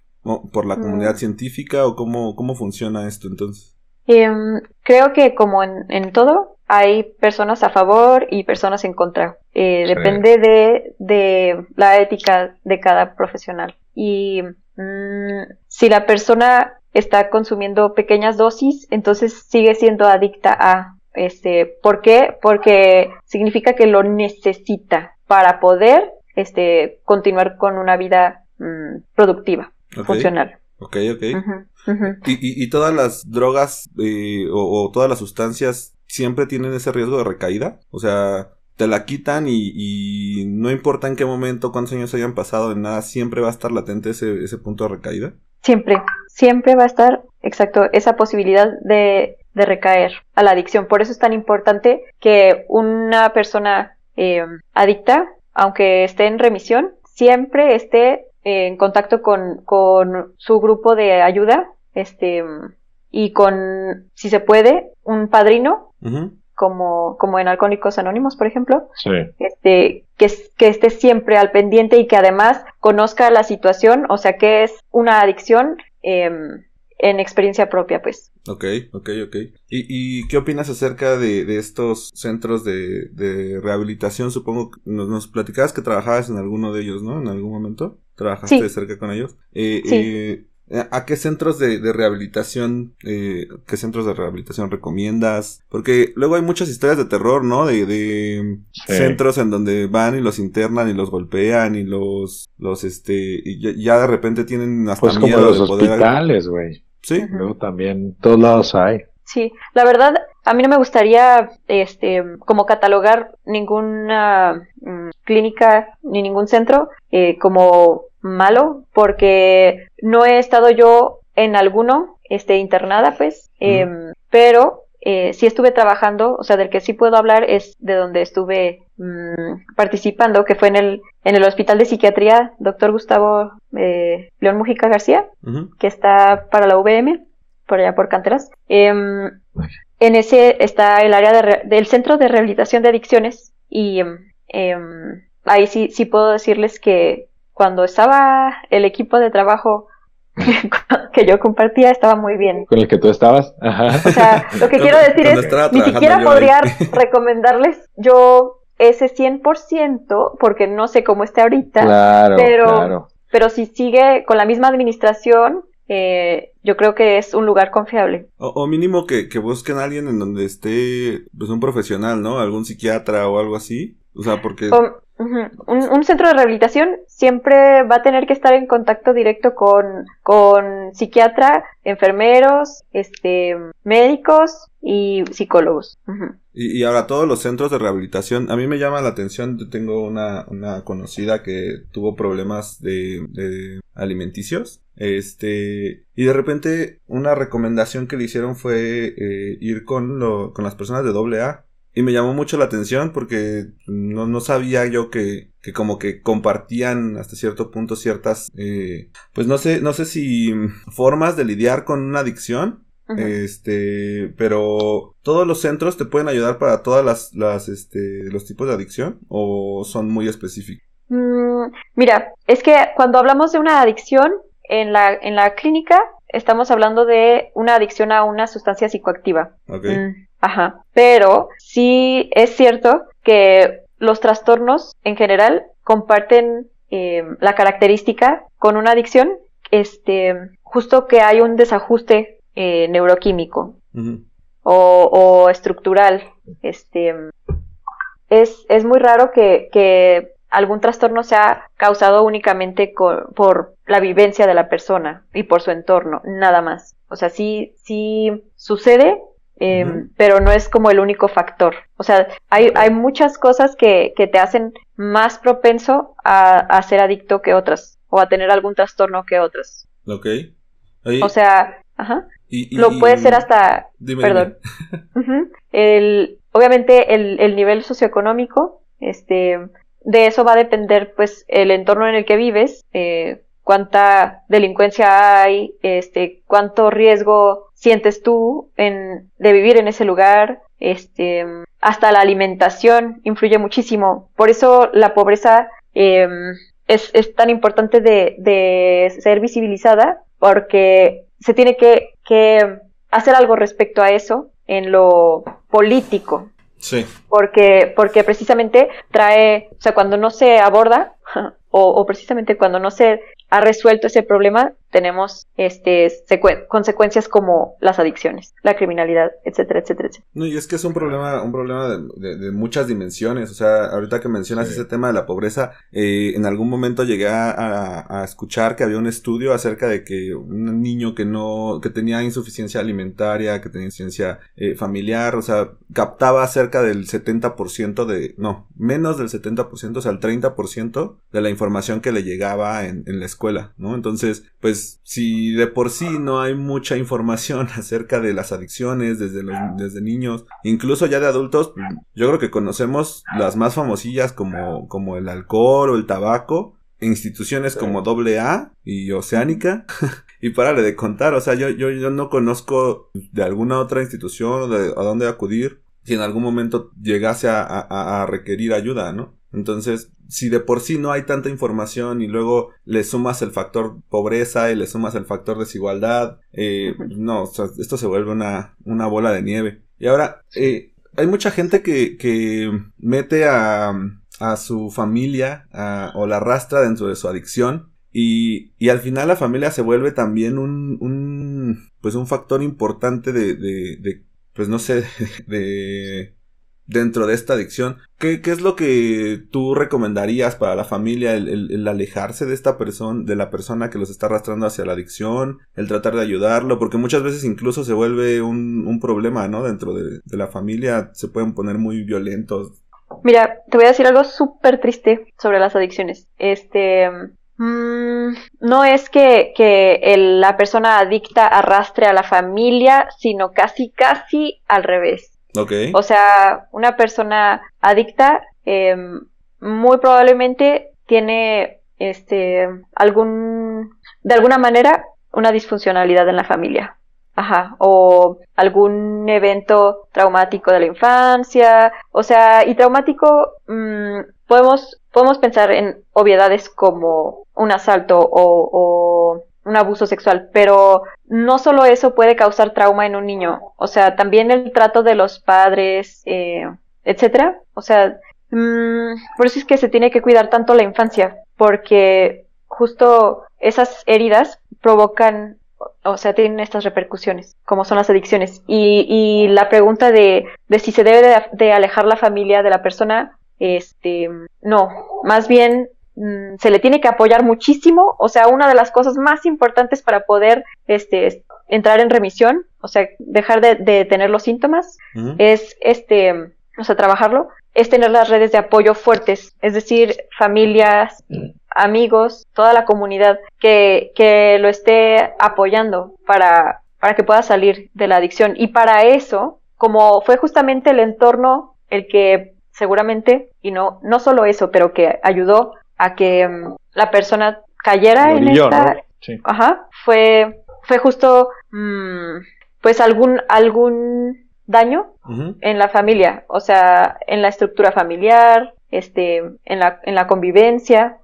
D: por la comunidad
F: Mm.
D: científica o cómo, cómo funciona esto entonces?
F: Em, creo que como en, en todo, hay personas a favor y personas en contra. Eh,
E: Sí.
F: Depende de, de la ética de cada profesional. Y mm, si la persona está consumiendo pequeñas dosis, entonces sigue siendo adicta a este. ¿Por qué? Porque significa que lo necesita para poder este, continuar con una vida mm, productiva, funcional.
D: ok, ok. ¿Y, y, y todas las drogas eh, o, o todas las sustancias siempre tienen ese riesgo de recaída? O sea, te la quitan y, y no importa en qué momento, cuántos años hayan pasado, en nada, siempre va a estar latente ese, ese punto de recaída.
F: Siempre, siempre va a estar, exacto, esa posibilidad de, de recaer a la adicción. Por eso es tan importante que una persona eh, adicta, aunque esté en remisión, siempre esté en contacto con, con su grupo de ayuda, este, y con, si se puede, un padrino. Como, como en Alcohólicos Anónimos, por ejemplo,
E: Sí.
F: este, que, es- que esté siempre al pendiente y que además conozca la situación, o sea, que es una adicción em, en experiencia propia, pues.
D: Ok, ok, ok. ¿Y, y qué opinas acerca de, de estos centros de, de rehabilitación? Supongo que nos, nos platicabas que trabajabas en alguno de ellos, ¿no? En algún momento. ¿Trabajaste
F: Sí.
D: de cerca con ellos? Eh,
F: Sí.
D: eh, ¿A qué centros de, de rehabilitación, eh, qué centros de rehabilitación recomiendas? Porque luego hay muchas historias de terror, ¿no? De, de
E: Sí.
D: centros en donde van y los internan y los golpean y los, los, este, y ya, ya de repente tienen hasta
E: Pues como
D: miedo
E: los
D: de poder.
E: hospitales, güey.
D: Sí.
E: Luego también, todos lados hay.
F: Sí, la verdad, a mí no me gustaría, este, como catalogar ninguna mm, clínica ni ningún centro eh, como malo, porque no he estado yo en alguno, este, internada, pues, em, pero eh, sí estuve trabajando, o sea, del que sí puedo hablar es de donde estuve mm, participando, que fue en el, en el Hospital de Psiquiatría, doctor Gustavo eh, León Mujica García que está para la VM, por allá por Canteras. Em, en ese está el área de re- del Centro de Rehabilitación de Adicciones y em, ahí sí, sí puedo decirles que cuando estaba el equipo de trabajo que yo compartía estaba muy bien.
E: Con el que tú estabas. Ajá.
F: O sea, lo que quiero decir es, ni siquiera podría
D: ahí.
F: recomendarles yo ese 100% porque no sé cómo esté ahorita.
E: claro,
F: pero-
E: claro.
F: Pero si sigue con la misma administración, eh, yo creo que es un lugar confiable.
D: O, o mínimo que, que busquen a alguien en donde esté, pues un profesional, ¿no? Algún psiquiatra o algo así. O sea, porque...
F: O, un, centro de rehabilitación siempre va a tener que estar en contacto directo con, con psiquiatra, enfermeros, este, médicos y psicólogos.
D: y, ahora todos los centros de rehabilitación, a mí me llama la atención, tengo una, una conocida que tuvo problemas de, de alimenticios. Este, y de repente una recomendación que le hicieron fue eh, ir con, lo, con las personas de doble A y me llamó mucho la atención porque no, no sabía yo que, que, como que compartían hasta cierto punto ciertas, eh, pues no sé, no sé si formas de lidiar con una adicción. Este, pero todos los centros te pueden ayudar para todas las, las, este, los tipos de adicción o son muy específicos.
F: Mm, mira, es que cuando hablamos de una adicción en la, en la clínica, estamos hablando de una adicción a una sustancia psicoactiva.
D: Okay. Mm,
F: ajá. Pero sí es cierto que los trastornos en general comparten eh, la característica con una adicción, este, justo que hay un desajuste eh, neuroquímico o, estructural. Este, es, es muy raro que, que algún trastorno sea causado únicamente por la vivencia de la persona y por su entorno, nada más. O sea, sí, sí sucede, em, pero no es como el único factor. O sea, hay, hay muchas cosas que, que te hacen más propenso a, ser adicto que otras, o a tener algún trastorno que otras.
D: Ok.
F: O sea, ajá. Lo puede ser hasta... perdón. el, obviamente el, el nivel socioeconómico, este, de eso va a depender pues el entorno en el que vives, eh, cuánta delincuencia hay, este, cuánto riesgo sientes tú en, de vivir en ese lugar, este, hasta la alimentación influye muchísimo. Por eso la pobreza em, es, es, tan importante de, de, ser visibilizada, porque se tiene que, que hacer algo respecto a eso en lo político,
D: Sí.
F: Porque, porque precisamente trae, o sea, cuando no se aborda, o, o precisamente cuando no se ha resuelto ese problema, tenemos este consecuencias como las adicciones, la criminalidad, etcétera, etcétera, etcétera.
D: No, y es que es un problema, un problema de, muchas dimensiones. O sea, ahorita que mencionas ese tema de la pobreza, eh, en algún momento llegué a, escuchar que había un estudio acerca de que un niño que no, que tenía insuficiencia alimentaria, que tenía insuficiencia eh, familiar, o sea, captaba cerca del 70% de, no, menos del 70%, o sea, el 30% de la información que le llegaba en, en la escuela, ¿no? Entonces, pues si de por sí no hay mucha información acerca de las adicciones desde, los, desde niños, incluso ya de adultos, yo creo que conocemos las más famosillas como, como el alcohol o el tabaco, instituciones como AA y Oceánica. y párale de contar, o sea, yo, yo, yo no conozco de alguna otra institución o de a dónde acudir si en algún momento llegase a, a, a requerir ayuda, ¿no? Entonces, si de por sí no hay tanta información y luego le sumas el factor pobreza y le sumas el factor desigualdad, eh, no, o sea, esto se vuelve una, una bola de nieve. Y ahora, eh, hay mucha gente que, que mete a, a su familia o la arrastra dentro de su adicción y, y, al final la familia se vuelve también un, un pues un factor importante de, de, de pues no sé, de dentro de esta adicción. ¿Qué, ¿Qué, es lo que tú recomendarías para la familia? El, alejarse de esta persona, de la persona que los está arrastrando hacia la adicción, el tratar de ayudarlo, porque muchas veces incluso se vuelve un, un problema, ¿no? Dentro de, la familia se pueden poner muy violentos.
F: Mira, te voy a decir algo súper triste sobre las adicciones. Este, mm, no es que, que la persona adicta arrastre a la familia, sino casi, casi al revés. O sea, una persona adicta em, muy probablemente tiene este algún de alguna manera una disfuncionalidad en la familia. Ajá, o algún evento traumático de la infancia, o sea, y traumático mm, podemos podemos pensar en obviedades como un asalto o un abuso sexual, pero no solo eso puede causar trauma en un niño, o sea, también el trato de los padres, eh, etcétera, o sea, mmm, por eso es que se tiene que cuidar tanto la infancia, porque justo esas heridas provocan, o sea, tienen estas repercusiones, como son las adicciones. Y, y la pregunta de, de si se debe de, alejar la familia de la persona, este, no, más bien mm, se le tiene que apoyar muchísimo, o sea, una de las cosas más importantes para poder este, entrar en remisión, o sea, dejar de, tener los síntomas, es este, o sea, trabajarlo, es tener las redes de apoyo fuertes, es decir, familias, amigos, toda la comunidad que, que lo esté apoyando para, para que pueda salir de la adicción. Y para eso, como fue justamente el entorno el que seguramente, y no, no solo eso, pero que ayudó a que mm, la persona cayera en esta... Ajá, fue, fue justo, mm, pues algún, algún daño en la familia, o sea, en la estructura familiar, este, en la, en la convivencia,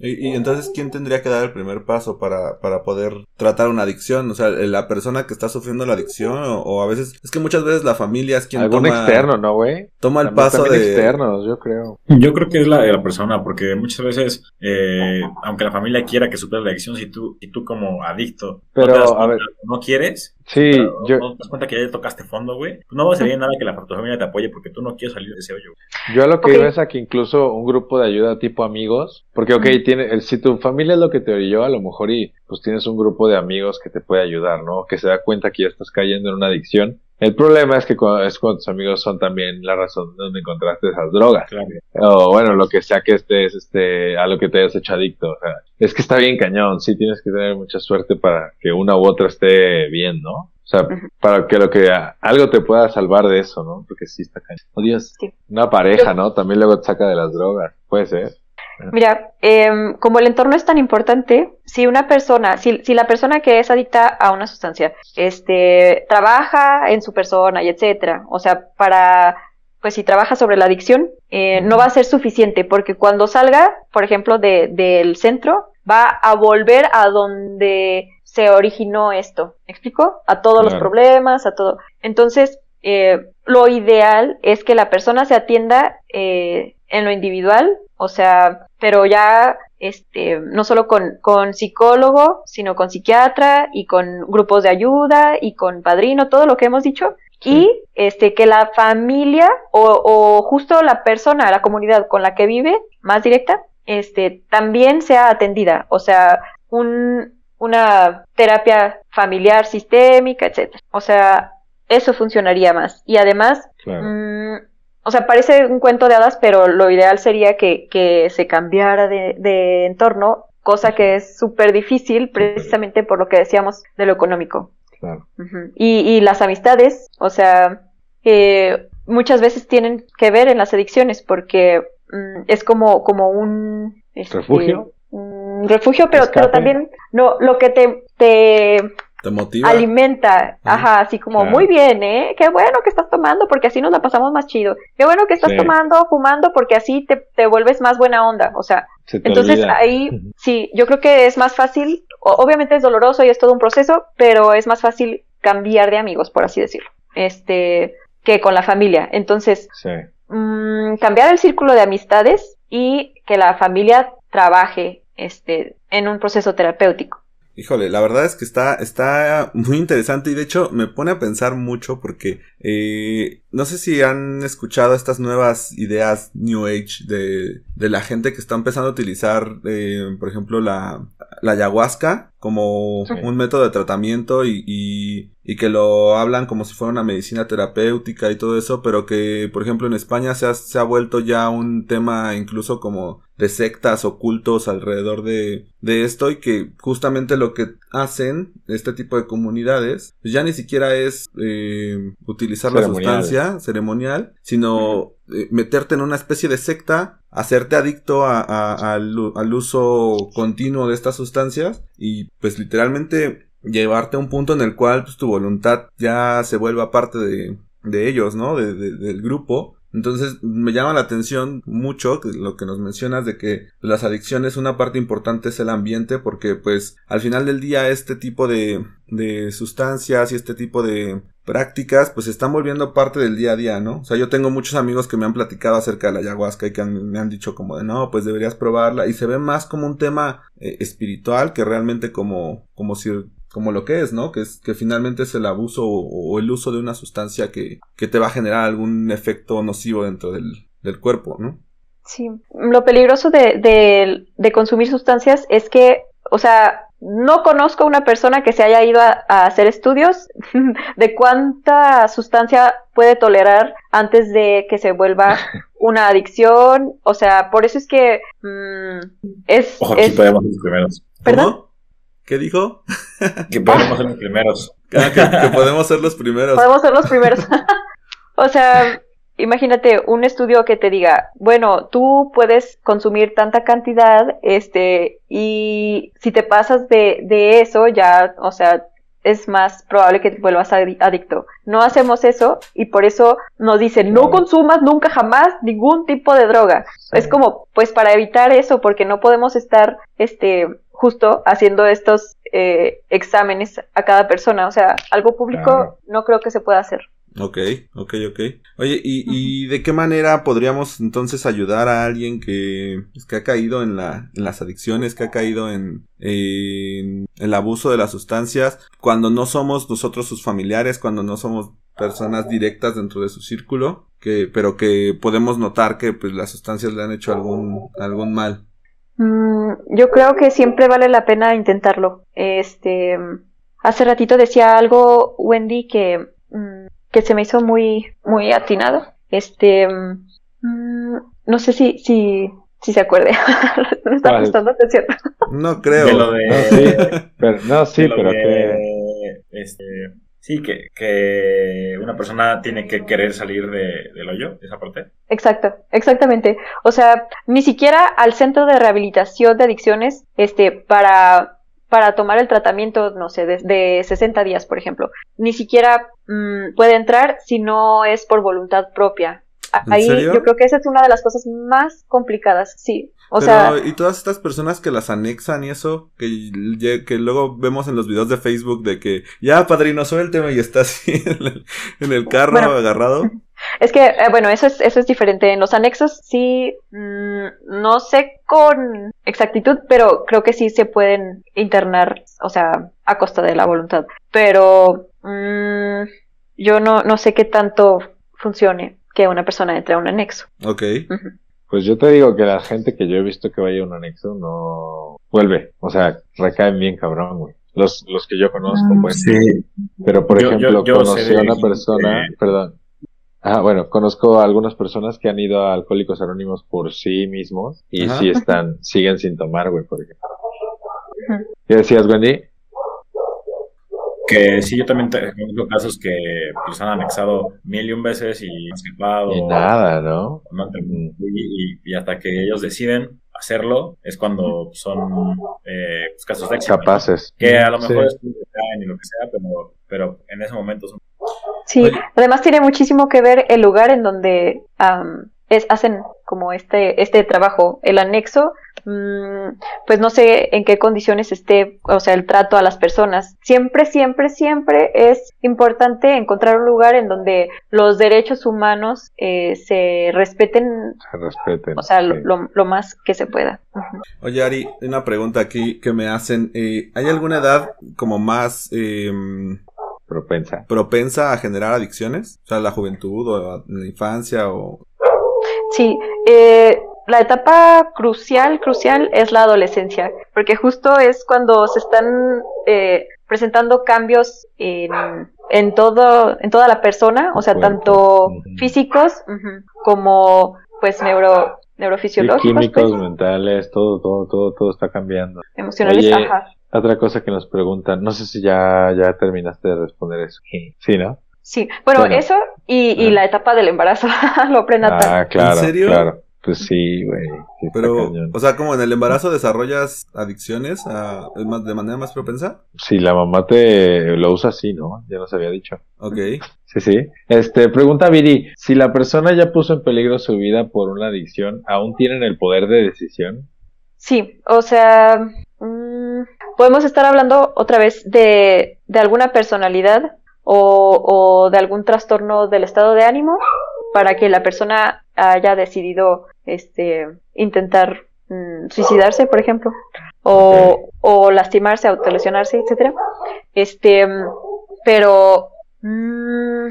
D: y, entonces, ¿quién tendría que dar el primer paso para, para poder tratar una adicción? O sea, la persona que está sufriendo la adicción, o, a veces, es que muchas veces la familia es quien
E: Algún externo, ¿no, güey?
D: Toma el paso de...
E: externos, yo creo.
B: Yo creo que es la, la persona, porque muchas veces, eh, aunque la familia quiera que supere la adicción, si tú, si tú como adicto
E: Pero, a ver.
B: no quieres,
E: Sí, yo...
B: No te das cuenta que ya tocaste fondo, güey. No va a servir nada que la familia te apoye porque tú no quieres salir de ese hoyo.
E: Yo lo que iba es a que incluso un grupo de ayuda tipo amigos, porque ok, tiene, si tu familia es lo que te orilló, a lo mejor y pues tienes un grupo de amigos que te puede ayudar, ¿no? Que se da cuenta que ya estás cayendo en una adicción. El problema es que cuando, es cuando tus amigos son también la razón donde encontraste esas drogas. Claro. O bueno, lo que sea que estés, este, a lo que te hayas hecho adicto. O sea, es que está bien cañón. Sí tienes que tener mucha suerte para que una u otra esté bien, ¿no? O sea, para que lo que algo te pueda salvar de eso, ¿no? Porque sí está cañón. Oh, Dios. Una pareja, ¿no? También luego te saca de las drogas. Puede ser.
F: Mira, eh, como el entorno es tan importante, si una persona, si, si, la persona que es adicta a una sustancia, este, trabaja en su persona y etcétera, o sea, para, pues si trabaja sobre la adicción, eh, no va a ser suficiente, porque cuando salga, por ejemplo, de, del centro, va a volver a donde se originó esto. ¿Me explico? A todos los problemas, a todo. Entonces, eh, lo ideal es que la persona se atienda eh, en lo individual, o sea, pero ya este, no solo con, con, psicólogo, sino con psiquiatra y con grupos de ayuda y con padrino, todo lo que hemos dicho. Y este, que la familia o, o, justo la persona, la comunidad con la que vive, más directa, este, también sea atendida. O sea, un, una terapia familiar sistémica, etcétera. O sea, eso funcionaría más. Y además, mm, o sea, parece un cuento de hadas, pero lo ideal sería que, que se cambiara de, de, entorno, cosa que es súper difícil precisamente por lo que decíamos de lo económico. Claro. y, y, las amistades, o sea, que muchas veces tienen que ver en las adicciones porque mm, es como, como un...
E: Este, ¿Refugio?
F: un refugio, pero, pero también no, lo que te, te,
D: motiva.
F: Alimenta, ajá, así como muy bien, ¿eh? Qué bueno que estás tomando porque así nos la pasamos más chido. Qué bueno que estás tomando, fumando porque así te, te, vuelves más buena onda, o sea. Entonces ahí, sí, yo creo que es más fácil, obviamente es doloroso y es todo un proceso, pero es más fácil cambiar de amigos, por así decirlo, este, que con la familia. Entonces, mmm, cambiar el círculo de amistades y que la familia trabaje este, en un proceso terapéutico.
D: Híjole, la verdad es que está, está muy interesante y de hecho me pone a pensar mucho porque eh, no sé si han escuchado estas nuevas ideas New Age de, de la gente que está empezando a utilizar, eh, por ejemplo, la, la ayahuasca como un método de tratamiento y, y, y, que lo hablan como si fuera una medicina terapéutica y todo eso, pero que, por ejemplo, en España se ha, se ha vuelto ya un tema incluso como de sectas ocultos alrededor de, de esto y que justamente lo que hacen este tipo de comunidades pues ya ni siquiera es eh, utilizar la sustancia ceremonial, sino eh, meterte en una especie de secta, hacerte adicto a, al, al uso continuo de estas sustancias y pues literalmente llevarte a un punto en el cual pues, tu voluntad ya se vuelva parte de, de ellos, ¿no? De, del grupo entonces me llama la atención mucho lo que nos mencionas de que las adicciones una parte importante es el ambiente porque pues al final del día este tipo de, de sustancias y este tipo de prácticas pues están volviendo parte del día a día, ¿no? O sea, yo tengo muchos amigos que me han platicado acerca de la ayahuasca y que me han dicho como de no, pues deberías probarla y se ve más como un tema eh, espiritual que realmente como, como si como lo que es, ¿no? Que, es, que finalmente es el abuso o, el uso de una sustancia que, que, te va a generar algún efecto nocivo dentro del, del cuerpo, ¿no?
F: Sí, lo peligroso de, de, de consumir sustancias es que, o sea, no conozco una persona que se haya ido a, hacer estudios de cuánta sustancia puede tolerar antes de que se vuelva una adicción. O sea, por eso es que mm, es.
B: Ojo, aquí podemos ser los primeros.
F: ¿Perdón?
D: ¿Qué dijo?
B: que podemos ser los primeros.
D: Ah, que, podemos ser los primeros.
F: Podemos ser los primeros. o sea, imagínate un estudio que te diga, bueno, tú puedes consumir tanta cantidad, este, y si te pasas de, de eso, ya, o sea, es más probable que te vuelvas adicto. No hacemos eso y por eso nos dicen no consumas nunca jamás ningún tipo de droga. Es como pues para evitar eso porque no podemos estar este justo haciendo estos eh, exámenes a cada persona. O sea, algo público no creo que se pueda hacer.
D: Ok, ok, ok. Oye, ¿y, ¿y, de qué manera podríamos entonces ayudar a alguien que, pues, que ha caído en, la, en las adicciones, que ha caído en, en, el abuso de las sustancias, cuando no somos nosotros sus familiares, cuando no somos personas directas dentro de su círculo, que, pero que podemos notar que pues las sustancias le han hecho algún, algún mal?
F: Mm, yo creo que siempre vale la pena intentarlo. Este, hace ratito decía algo Wendy que mm, que se me hizo muy, muy atinado. Este, mm, no sé si, si, si se acuerde. no está prestando atención.
D: No creo.
B: no,
E: sí, pero, no, sí, pero que...
B: Este, sí, que, que una persona tiene que querer salir de, del hoyo, esa parte.
F: Exacto, exactamente. O sea, ni siquiera al centro de rehabilitación de adicciones, este, para para tomar el tratamiento, no sé, de, 60 días, por ejemplo. Ni siquiera mm, puede entrar si no es por voluntad propia. Ahí yo creo que esa es una de las cosas más complicadas, sí. O sea,
D: y todas estas personas que las anexan y eso, que, que luego vemos en los videos de Facebook de que ya padrino suélteme y está así en el, carro agarrado.
F: Es que, eh, bueno, eso es, eso es diferente. En los anexos sí, mm, no sé con exactitud, pero creo que sí se pueden internar, o sea, a costa de la voluntad. Pero mm, yo no, no sé qué tanto funcione que una persona entre a un anexo.
D: Ok.
E: Pues yo te digo que la gente que yo he visto que vaya a un anexo no vuelve. O sea, recaen bien cabrón, güey. Los, los que yo conozco, ah, pues. Sí. Pero por ejemplo, conocí a una persona, perdón, Ah, bueno, conozco a algunas personas que han ido a Alcohólicos Anónimos por sí mismos y sí están, siguen sin tomar, güey, por ejemplo. ¿Qué decías, Wendy?
B: Que sí, yo también tengo casos que pues, han anexado mil y un veces y han escapado.
E: Y nada, ¿no?
B: Y, hasta que ellos deciden hacerlo es cuando son eh, pues, casos de éxito.
E: Capaces.
B: Que a lo mejor es y lo que sea, pero, pero en ese momento son
F: Sí, además tiene muchísimo que ver el lugar en donde es, hacen como este, este trabajo. El anexo, mm, pues no sé en qué condiciones esté, o sea, el trato a las personas. Siempre, siempre, siempre es importante encontrar un lugar en donde los derechos humanos eh, se respeten.
E: Se respeten.
F: O sea, lo, lo, más que se pueda.
D: Oye, Ari, una pregunta aquí que me hacen. Eh, ¿Hay alguna edad como más... Eh,
E: propensa.
D: propensa a generar adicciones? O sea, la juventud o la infancia o...
F: Sí, eh, la etapa crucial, crucial es la adolescencia, porque justo es cuando se están eh, presentando cambios en, en, todo, en toda la persona, o sea, tanto físicos como pues neuro, neurofisiológicos.
E: químicos,
F: pues.
E: mentales, todo, todo, todo, todo está cambiando.
F: Emocionales, ajá.
E: Otra cosa que nos preguntan, no sé si ya, ya terminaste de responder eso. Sí, ¿no?
F: Sí, bueno, eso y, y ah. la etapa del embarazo, lo prenatal.
E: Ah, claro, ¿En serio? claro. Pues sí, güey.
D: Pero, o sea, como en el embarazo desarrollas adicciones a, de manera más propensa.
E: Sí, la mamá te lo usa así, ¿no? Ya nos había dicho.
D: Ok.
E: Sí, sí. Este, pregunta Viri, si la persona ya puso en peligro su vida por una adicción, ¿aún tienen el poder de decisión?
F: Sí, o sea, mmm, podemos estar hablando otra vez de, de alguna personalidad o, o, de algún trastorno del estado de ánimo para que la persona haya decidido este, intentar mm, suicidarse, por ejemplo, o, o lastimarse, autolesionarse, etcétera. Este, pero mmm,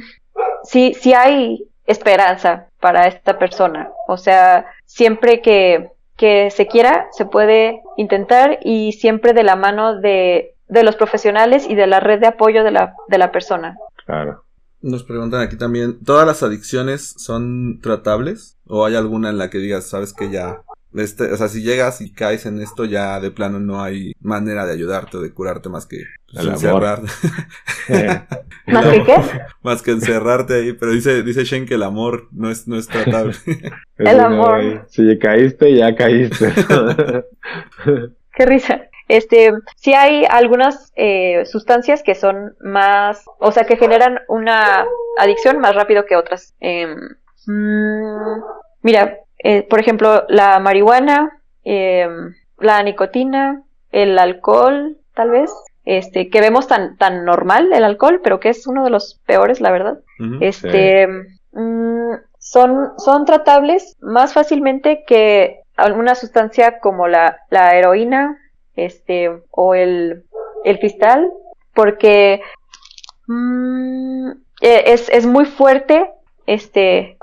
F: sí, sí hay esperanza para esta persona. O sea, siempre que, que se quiera, se puede intentar y siempre de la mano de, de los profesionales y de la red de apoyo de la, de la persona.
E: Claro.
D: Nos preguntan aquí también, ¿todas las adicciones son tratables? ¿O hay alguna en la que digas, sabes que ya este, o sea, si llegas y caes en esto, ya de plano no hay manera de ayudarte o de curarte más que pues, encerrarte.
F: ¿Más que qué?
D: Más que encerrarte ahí. Pero dice, dice Shane que el amor no es, no es tratable.
F: el amor.
E: Si caíste, ya caíste.
F: qué risa. Este, sí hay algunas eh, sustancias que son más, o sea, que generan una adicción más rápido que otras. Eh, mira, eh, por ejemplo, la marihuana, em, la nicotina, el alcohol, tal vez, este, que vemos tan, tan normal el alcohol, pero que es uno de los peores, la verdad. este, mm, son, son tratables más fácilmente que alguna sustancia como la, la heroína, este, o el, el cristal, porque mm, e, es, es muy fuerte, este,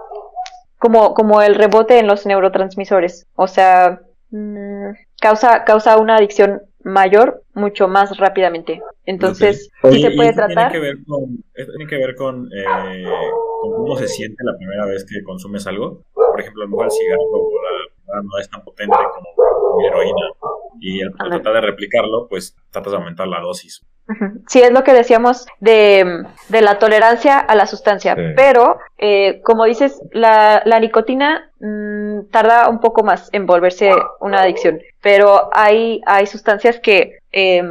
F: como, como el rebote en los neurotransmisores. O sea, mm, causa, causa una adicción mayor mucho más rápidamente. Entonces, sí, se puede tratar.
B: Tiene que ver con, tiene que ver con, eh, con, cómo se siente la primera vez que consumes algo. Por ejemplo, a lo mejor el cigarro o la no es tan potente como la heroína. Y al tratar de replicarlo, pues tratas de aumentar la dosis.
F: Sí, es lo que decíamos de, de la tolerancia a la sustancia, pero eh, como dices, la, la nicotina mmm, tarda un poco más en volverse una adicción, pero hay, hay sustancias que eh,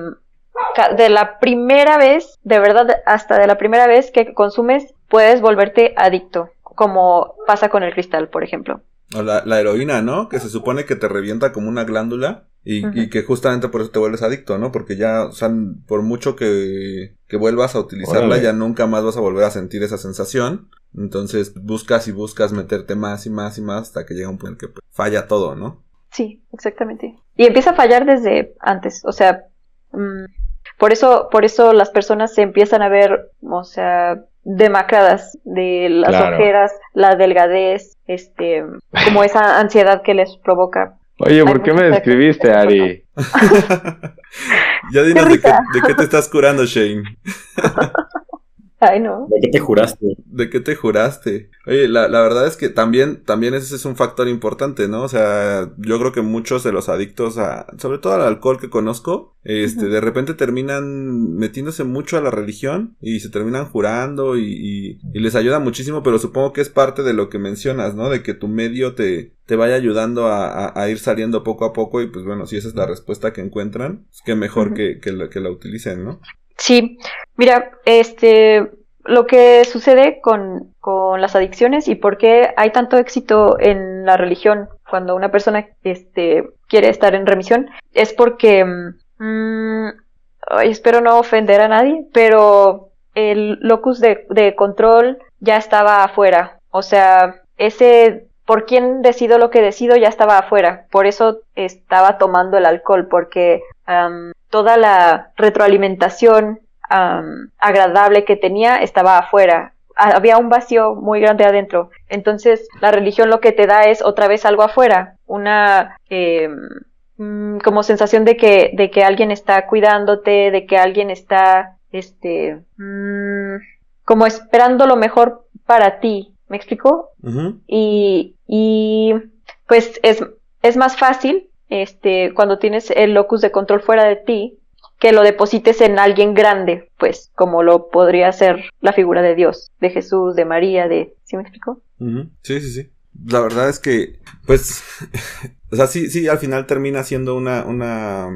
F: de la primera vez, de verdad, hasta de la primera vez que consumes, puedes volverte adicto, como pasa con el cristal, por ejemplo.
D: O la, la heroína, ¿no? Que se supone que te revienta como una glándula y, que justamente por eso te vuelves adicto, ¿no? Porque ya, o sea, por mucho que, que vuelvas a utilizarla, ya nunca más vas a volver a sentir esa sensación. Entonces buscas y buscas meterte más y más y más hasta que llega un punto en que pues, falla todo, ¿no?
F: Sí, exactamente. Y empieza a fallar desde antes, o sea, mmm, por eso, por eso las personas se empiezan a ver, o sea, demacradas de las ojeras, la delgadez, este, como esa ansiedad que les provoca
E: Oye, ¿por qué me describiste, Ari?
D: ya dinos de qué, de qué, te estás curando, Shane.
F: Ay, no.
B: ¿De qué te juraste?
D: ¿De qué te juraste? Oye, la, la verdad es que también, también ese es un factor importante, ¿no? O sea, yo creo que muchos de los adictos a, sobre todo al alcohol que conozco, este, de repente terminan metiéndose mucho a la religión y se terminan jurando y, y, les ayuda muchísimo, pero supongo que es parte de lo que mencionas, ¿no? De que tu medio te, te vaya ayudando a, a, ir saliendo poco a poco y pues bueno, si esa es la respuesta que encuentran, es pues que mejor que, que, la, que la utilicen, ¿no?
F: Sí, mira, este, lo que sucede con, con, las adicciones y por qué hay tanto éxito en la religión cuando una persona este, quiere estar en remisión es porque, mmm, espero no ofender a nadie, pero el locus de, de control ya estaba afuera. O sea, ese por quién decido lo que decido ya estaba afuera. Por eso estaba tomando el alcohol, porque um, toda la retroalimentación agradable que tenía estaba afuera. Había un vacío muy grande adentro. Entonces, la religión lo que te da es otra vez algo afuera. Una em, mm, como sensación de que, de que alguien está cuidándote, de que alguien está, este, mm, como esperando lo mejor para ti. ¿Me explico? y, y, pues es, es más fácil este, cuando tienes el locus de control fuera de ti, que lo deposites en alguien grande, pues como lo podría ser la figura de Dios, de Jesús, de María, de... ¿Sí me explico?
D: Sí, sí, sí. La verdad es que, pues, o sea, sí, sí, al final termina siendo una, una,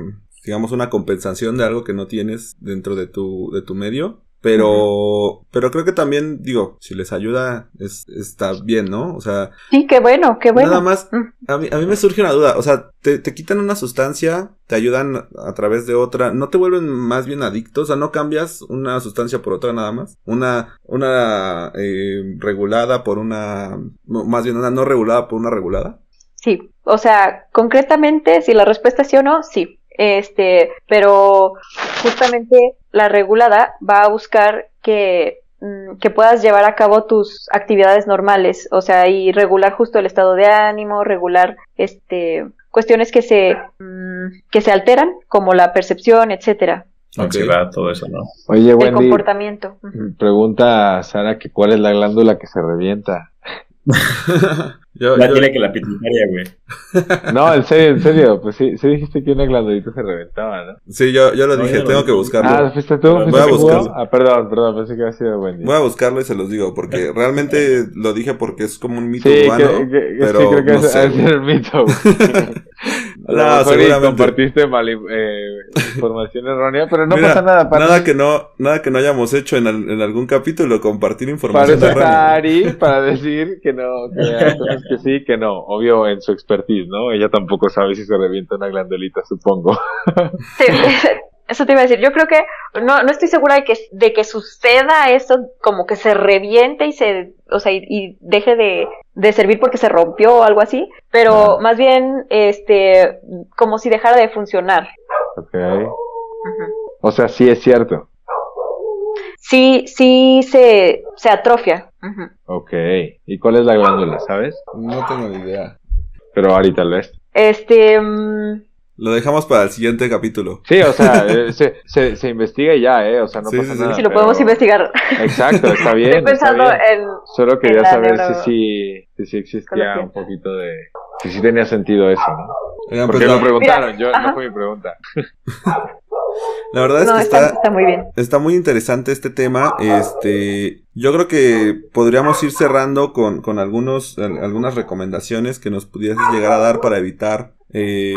D: digamos, una compensación de algo que no tienes dentro de tu, de tu medio. Pero, pero creo que también, digo, si les ayuda, es, está bien, ¿no? O sea.
F: Sí, qué bueno, qué bueno.
D: Nada más, a mí, a mí me surge una duda. O sea, te, te quitan una sustancia, te ayudan a través de otra, ¿no te vuelven más bien adictos? O sea, ¿no cambias una sustancia por otra nada más? Una, una eh, regulada por una, más bien una no regulada por una regulada.
F: Sí, o sea, concretamente, si la respuesta es sí o no, sí. Este, pero justamente la regulada va a buscar que mm, que puedas llevar a cabo tus actividades normales, o sea, y regular justo el estado de ánimo, regular este cuestiones que se mm, que se alteran, como la percepción, etcétera.
B: Ansiedad, todo eso, ¿no?
E: Oye,
F: El
E: Wendy,
F: comportamiento. Ujú.
E: pregunta a Sara que cuál es la glándula que se revienta.
D: Yo-
B: Ya
D: yo-
B: tiene que la pituitaria, güey.
E: No, en serio, en serio, pues sí, sí dijiste que una glandulita se reventaba, ¿no?
D: sí, yo, yo lo
B: No,
D: dije,
B: yo
D: tengo
B: lo
D: que buscarlo.
E: Ah, ¿fuiste tú?
B: Voy a
D: buscarlo.
E: Ah, perdón, perdón, pensé que había sido Wendy.
D: Voy a buscarlo y se los digo, porque realmente lo dije porque es como un mito
E: Sí,
D: urbano,
E: que, que- que
D: pero
E: sí, creo que
D: no
E: ese
D: sé,
E: es el mito. A lo
D: No,
E: compartiste mal, eh, información errónea, pero no
D: Mira,
E: pasa nada. Para,
D: nada que no, nada que no hayamos hecho en, al- en algún capítulo, compartir
E: para
D: información
E: eso está
D: errónea.
E: Ari, para decir que no, que cosas que sí, que no. Obvio en su expertise, ¿no? Ella tampoco sabe si se revienta una glandulita, supongo.
F: Sí, eso te iba a decir. Yo creo que no, no estoy segura de que, de que suceda eso, como que se reviente y se, o sea, y, y deje de, de servir porque se rompió o algo así, pero más bien, este, como si dejara de funcionar.
E: Ok. O sea, sí es cierto.
F: Sí, sí se, se atrofia. Ujú.
E: Ok. ¿Y cuál es la glándula, sabes?
D: No tengo ni idea.
E: Pero Ari tal vez.
F: Este, mm,
D: Lo dejamos para el siguiente capítulo.
E: Sí, o sea, eh, se, se, se investiga y ya, ¿eh? O sea, no
D: Sí,
E: pasa
D: sí, sí.
E: nada.
F: si lo
E: pero-
F: podemos investigar.
E: Exacto, está bien.
F: Estoy
E: está
F: pensando
E: bien.
F: en,
E: Solo quería
F: en
E: saber
F: neuro-
E: si sí, si sí existía un poquito de... Si sí tenía sentido eso, ¿no?
D: Oigan,
E: Porque
D: pues, la,
E: preguntaron, yo
F: ajá.
E: no fue mi pregunta.
D: la verdad es
F: no,
D: que
F: está,
D: está,
F: está muy bien.
D: Está muy interesante este tema. Este, yo creo que podríamos ir cerrando con, con algunos, al- algunas recomendaciones que nos pudieses llegar a dar para evitar, eh,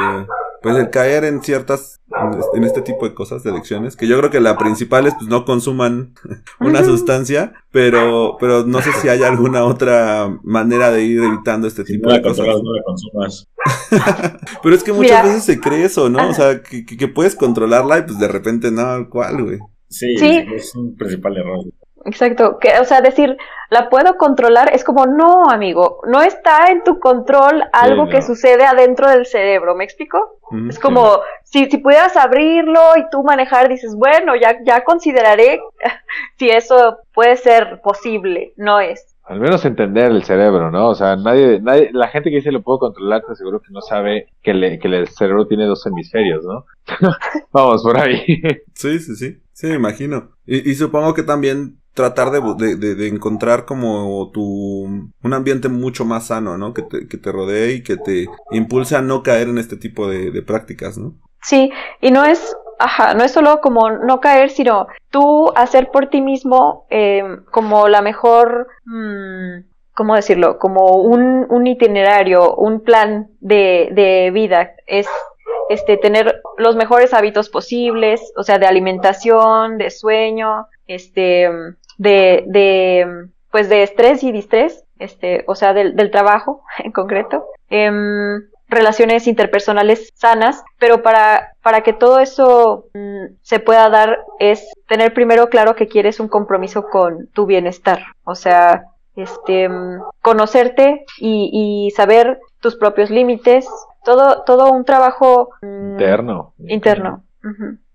D: pues el caer en ciertas, en este- en este tipo de cosas, de adicciones. Que yo creo que la principal es, pues no consuman una sustancia, pero, pero no sé si hay alguna otra manera de ir evitando este
B: Si
D: tipo
B: no
D: de
B: la
D: cosas.
B: controlas, no la consumas.
D: Pero es que muchas
F: Mira.
D: veces se cree eso, ¿no? O sea, que, que- que puedes controlarla y pues de repente, no, ¿cuál, güey?
B: Sí,
F: Sí.
B: es un principal error.
F: Exacto, que, o sea, decir, la puedo controlar, es como, no, amigo, no está en tu control algo
E: no.
F: que sucede adentro del cerebro, ¿me explico?
D: Mm.
F: Es como, si, si pudieras abrirlo y tú manejar, dices, bueno, ya, ya consideraré si eso puede ser posible, no es.
E: Al menos entender el cerebro, ¿no? O sea, nadie, nadie, la gente que dice lo puedo controlar, te aseguro que no sabe que, le, que el cerebro tiene dos hemisferios, ¿no? Vamos, por ahí.
D: Sí, sí, sí. Sí, me imagino. Y, y supongo que también tratar de, de, de- encontrar como tu un ambiente mucho más sano, ¿no? Que te, que te rodee y que te impulse a no caer en este tipo de, de prácticas, ¿no?
F: Sí, y no es, ajá, no es solo como no caer, sino tú hacer por ti mismo eh, como la mejor, mm, ¿cómo decirlo? Como un, un itinerario, un plan de, de vida. Es este tener los mejores hábitos posibles, o sea, de alimentación, de sueño, este, de, de pues de estrés y distrés, este, o sea, del, del trabajo en concreto. Em, relaciones interpersonales sanas, pero para, para que todo eso mm, se pueda dar es tener primero claro que quieres un compromiso con tu bienestar, o sea, este, mm, conocerte y, y saber tus propios límites, todo, todo un trabajo mm,
E: Interno.
F: interno.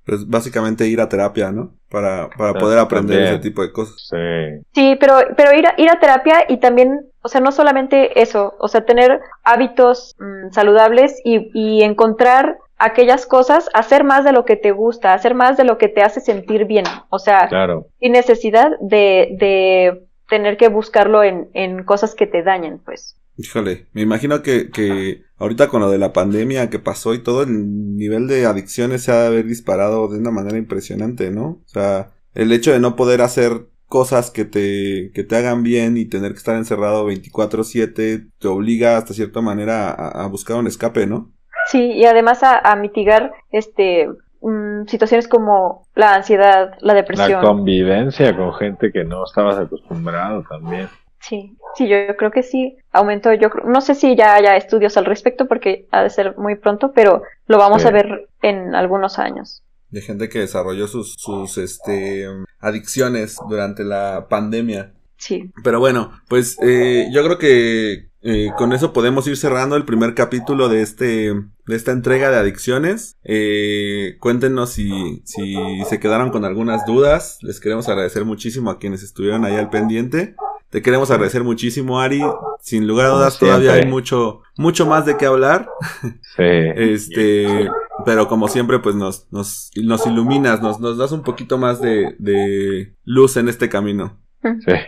D: Pues básicamente ir a terapia, ¿no? Para, para poder aprender
E: también.
D: ese tipo de cosas.
E: Sí.
F: Sí, pero, pero ir, a, ir a terapia y también, o sea, no solamente eso, o sea, tener hábitos mm, saludables y, y encontrar aquellas cosas, hacer más de lo que te gusta, hacer más de lo que te hace sentir bien, o sea,
E: Claro.
F: sin necesidad de, de tener que buscarlo en, en cosas que te dañen, pues.
D: Híjole, me imagino que, que ahorita con lo de la pandemia que pasó y todo, el nivel de adicciones se ha de haber disparado de una manera impresionante, ¿no? O sea, el hecho de no poder hacer cosas que te, que te hagan bien y tener que estar encerrado 24/7 te obliga hasta cierta manera a, a buscar un escape, ¿no?
F: Sí, y además a, a mitigar este mm, situaciones como la ansiedad, la
E: La
F: depresión.
E: convivencia con gente que no estabas acostumbrado también.
F: Sí, sí, yo, yo creo que sí aumentó. Yo creo- no sé si ya haya estudios al respecto porque ha de ser muy pronto, pero lo vamos
E: Sí.
F: a ver en algunos años.
D: De gente que desarrolló sus, sus, este, adicciones durante la pandemia.
F: Sí,
D: Pero bueno, pues eh, yo creo que eh, con eso podemos ir cerrando el primer capítulo de este de esta entrega de adicciones. Eh, cuéntenos si, si se quedaron con algunas dudas. Les queremos agradecer muchísimo a quienes estuvieron ahí al pendiente. Te queremos agradecer muchísimo, Ari. Sin lugar a dudas, todavía hay mucho, mucho más de qué hablar.
E: Sí.
D: este, pero como siempre, pues nos, nos, nos iluminas, nos, nos das un poquito más de, de luz en este camino.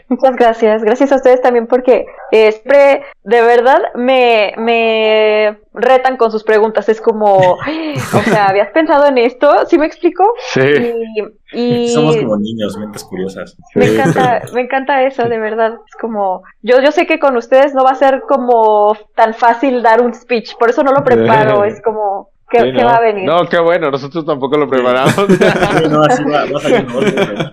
F: Muchas gracias. Gracias a ustedes también porque eh, siempre, de verdad, me, me retan con sus preguntas. Es como, o sea, ¿habías pensado en esto? ¿Sí me explico?
E: Sí.
F: Y,
B: Somos como niños, mentes curiosas.
F: Me encanta, me encanta eso, de verdad. Es como, yo, yo sé que con ustedes no va a ser como tan fácil dar un speech, por eso no lo preparo. Es como, ¿Qué,
E: sí,
F: ¿qué
E: no.
F: va a venir?
E: No, qué bueno, nosotros tampoco lo preparamos.
B: Sí, no, así va, va a salir mejor,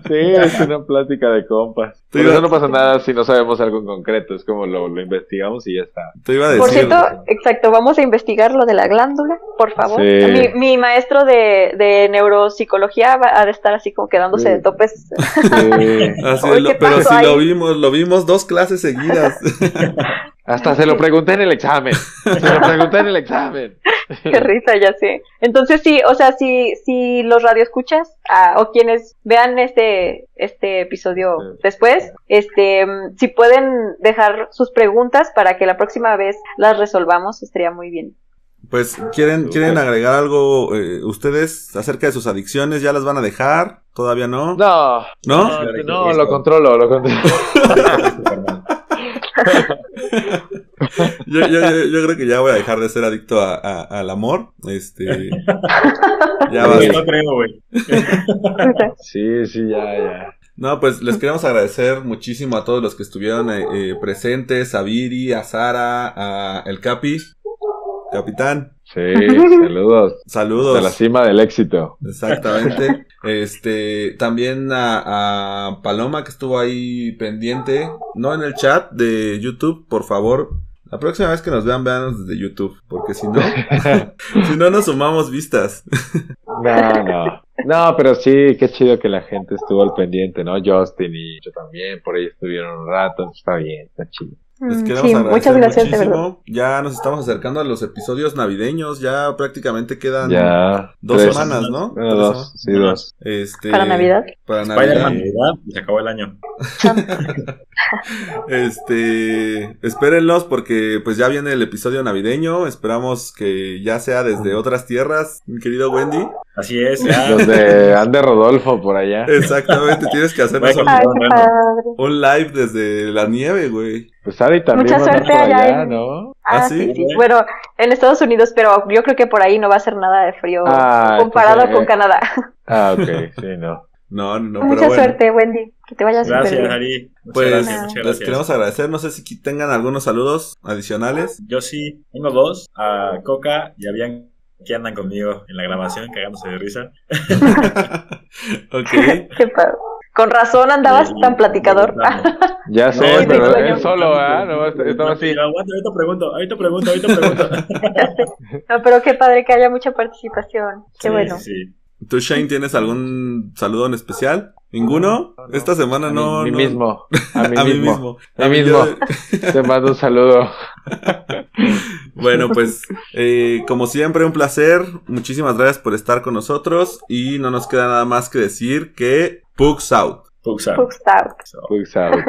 E: sí, es una plática de compas. Por
D: iba-
E: eso no pasa nada si no sabemos algo en concreto, es como lo, lo investigamos y ya está.
D: Te iba a decir.
F: Por cierto, exacto, vamos a investigar lo de la glándula, por favor.
E: Sí.
F: Mi, mi maestro de, de neuropsicología va a de estar así como quedándose
E: Sí.
F: de topes.
E: Sí.
D: Así
F: Oye,
D: lo-
F: ¿qué
D: pero si lo vimos, lo vimos dos clases seguidas.
E: Hasta se lo pregunté en el examen. Se lo pregunté en el examen.
F: Qué risa, ya sé. Entonces sí, o sea, si, si los radioescuchas ah, o quienes vean este, este episodio
E: Sí.
F: después, este, si pueden dejar sus preguntas para que la próxima vez las resolvamos, estaría muy bien.
D: Pues, ¿quieren. ¿quieren agregar algo eh, ustedes acerca de sus adicciones? ¿Ya las van a dejar? ¿Todavía no?
E: No,
D: ¿No?
E: no, no, lo controlo, lo controlo.
D: Yo, yo, yo, yo creo que ya voy a dejar de ser adicto a- a- al amor. Este. Ya va.
B: güey. No creo, güey.
E: Sí, sí, ya, ya.
D: No, pues les queremos agradecer muchísimo a todos los que estuvieron eh, eh, presentes, a Viri, a Sara, a el Capi, capitán.
E: Sí, saludos.
D: Saludos.
E: De la cima del éxito.
D: Exactamente. Este, también a, a Paloma que estuvo ahí pendiente, no en el chat de YouTube, por favor. La próxima vez que nos vean, véanos desde YouTube, porque si no, si no nos sumamos vistas.
E: No, no. No, pero sí, qué chido que la gente estuvo al pendiente, ¿no? Justin y yo también, por ahí estuvieron un rato, está bien, está chido.
D: Les
F: Mm,
D: queremos
F: sí,
D: agradecer
F: muchas gracias,
D: muchísimo. Ya nos estamos acercando a los episodios navideños, ya prácticamente quedan
E: Ya.
D: dos
E: tres-
D: semanas, ¿no?
E: Bueno,
D: Tres
E: dos, sí, dos.
D: Este,
F: Para Navidad.
D: Para. Navidad,
B: y se acabó el año.
D: Este, espérenlos porque pues ya viene el episodio navideño. Esperamos que ya sea desde otras tierras, mi querido Wendy.
B: Así es, ya.
E: Los de Ande Rodolfo por allá.
D: Exactamente, tienes que hacernos
B: Bueno,
D: un, un live desde la nieve, güey.
E: Pues Ari también
F: Mucha suerte allá
E: allá,
F: en-
E: ¿no?
F: Ah,
D: ¿Ah,
F: sí,
D: sí?
F: sí. Bueno, en Estados Unidos, pero yo creo que por ahí no va a ser nada de frío
E: Ah,
F: comparado
E: entonces,
F: con
E: eh,
F: Canadá.
E: Ah, ok, sí, no.
D: No, no,
F: Mucha
D: pero bueno.
F: suerte, Wendy. Que te vayas súper
B: Gracias,
F: bien.
B: Ari. Muchas
D: Pues
B: gracias,
D: les queremos agradecer. No sé si tengan algunos saludos adicionales.
B: Yo sí, tengo dos, a Coca y a Bian, que andan conmigo en la grabación, cagándose de risa.
D: ok.
F: Qué padre. Con razón andabas tan platicador.
E: Ya sé, pero él solo, ¿ah? No, estaba así.
B: Aguanta, ahorita pregunto, ahorita pregunto, ahorita pregunto.
F: No, pero qué padre que haya mucha participación. Qué
B: Sí,
F: bueno.
B: sí, sí.
D: ¿Tú, Shane, tienes algún saludo en especial? ¿Ninguno? Esta semana
E: A
D: no.
E: mí
D: no-
E: mismo. A mí
D: A mí
E: mismo.
D: mismo.
E: A mí
D: mí
E: mismo.
D: yo-
E: Te mando un saludo.
D: Bueno, pues eh, como siempre un placer. Muchísimas gracias por estar con nosotros y no nos queda nada más que decir que Pugs out.
F: Pugs out.
B: So.
E: Pugs out.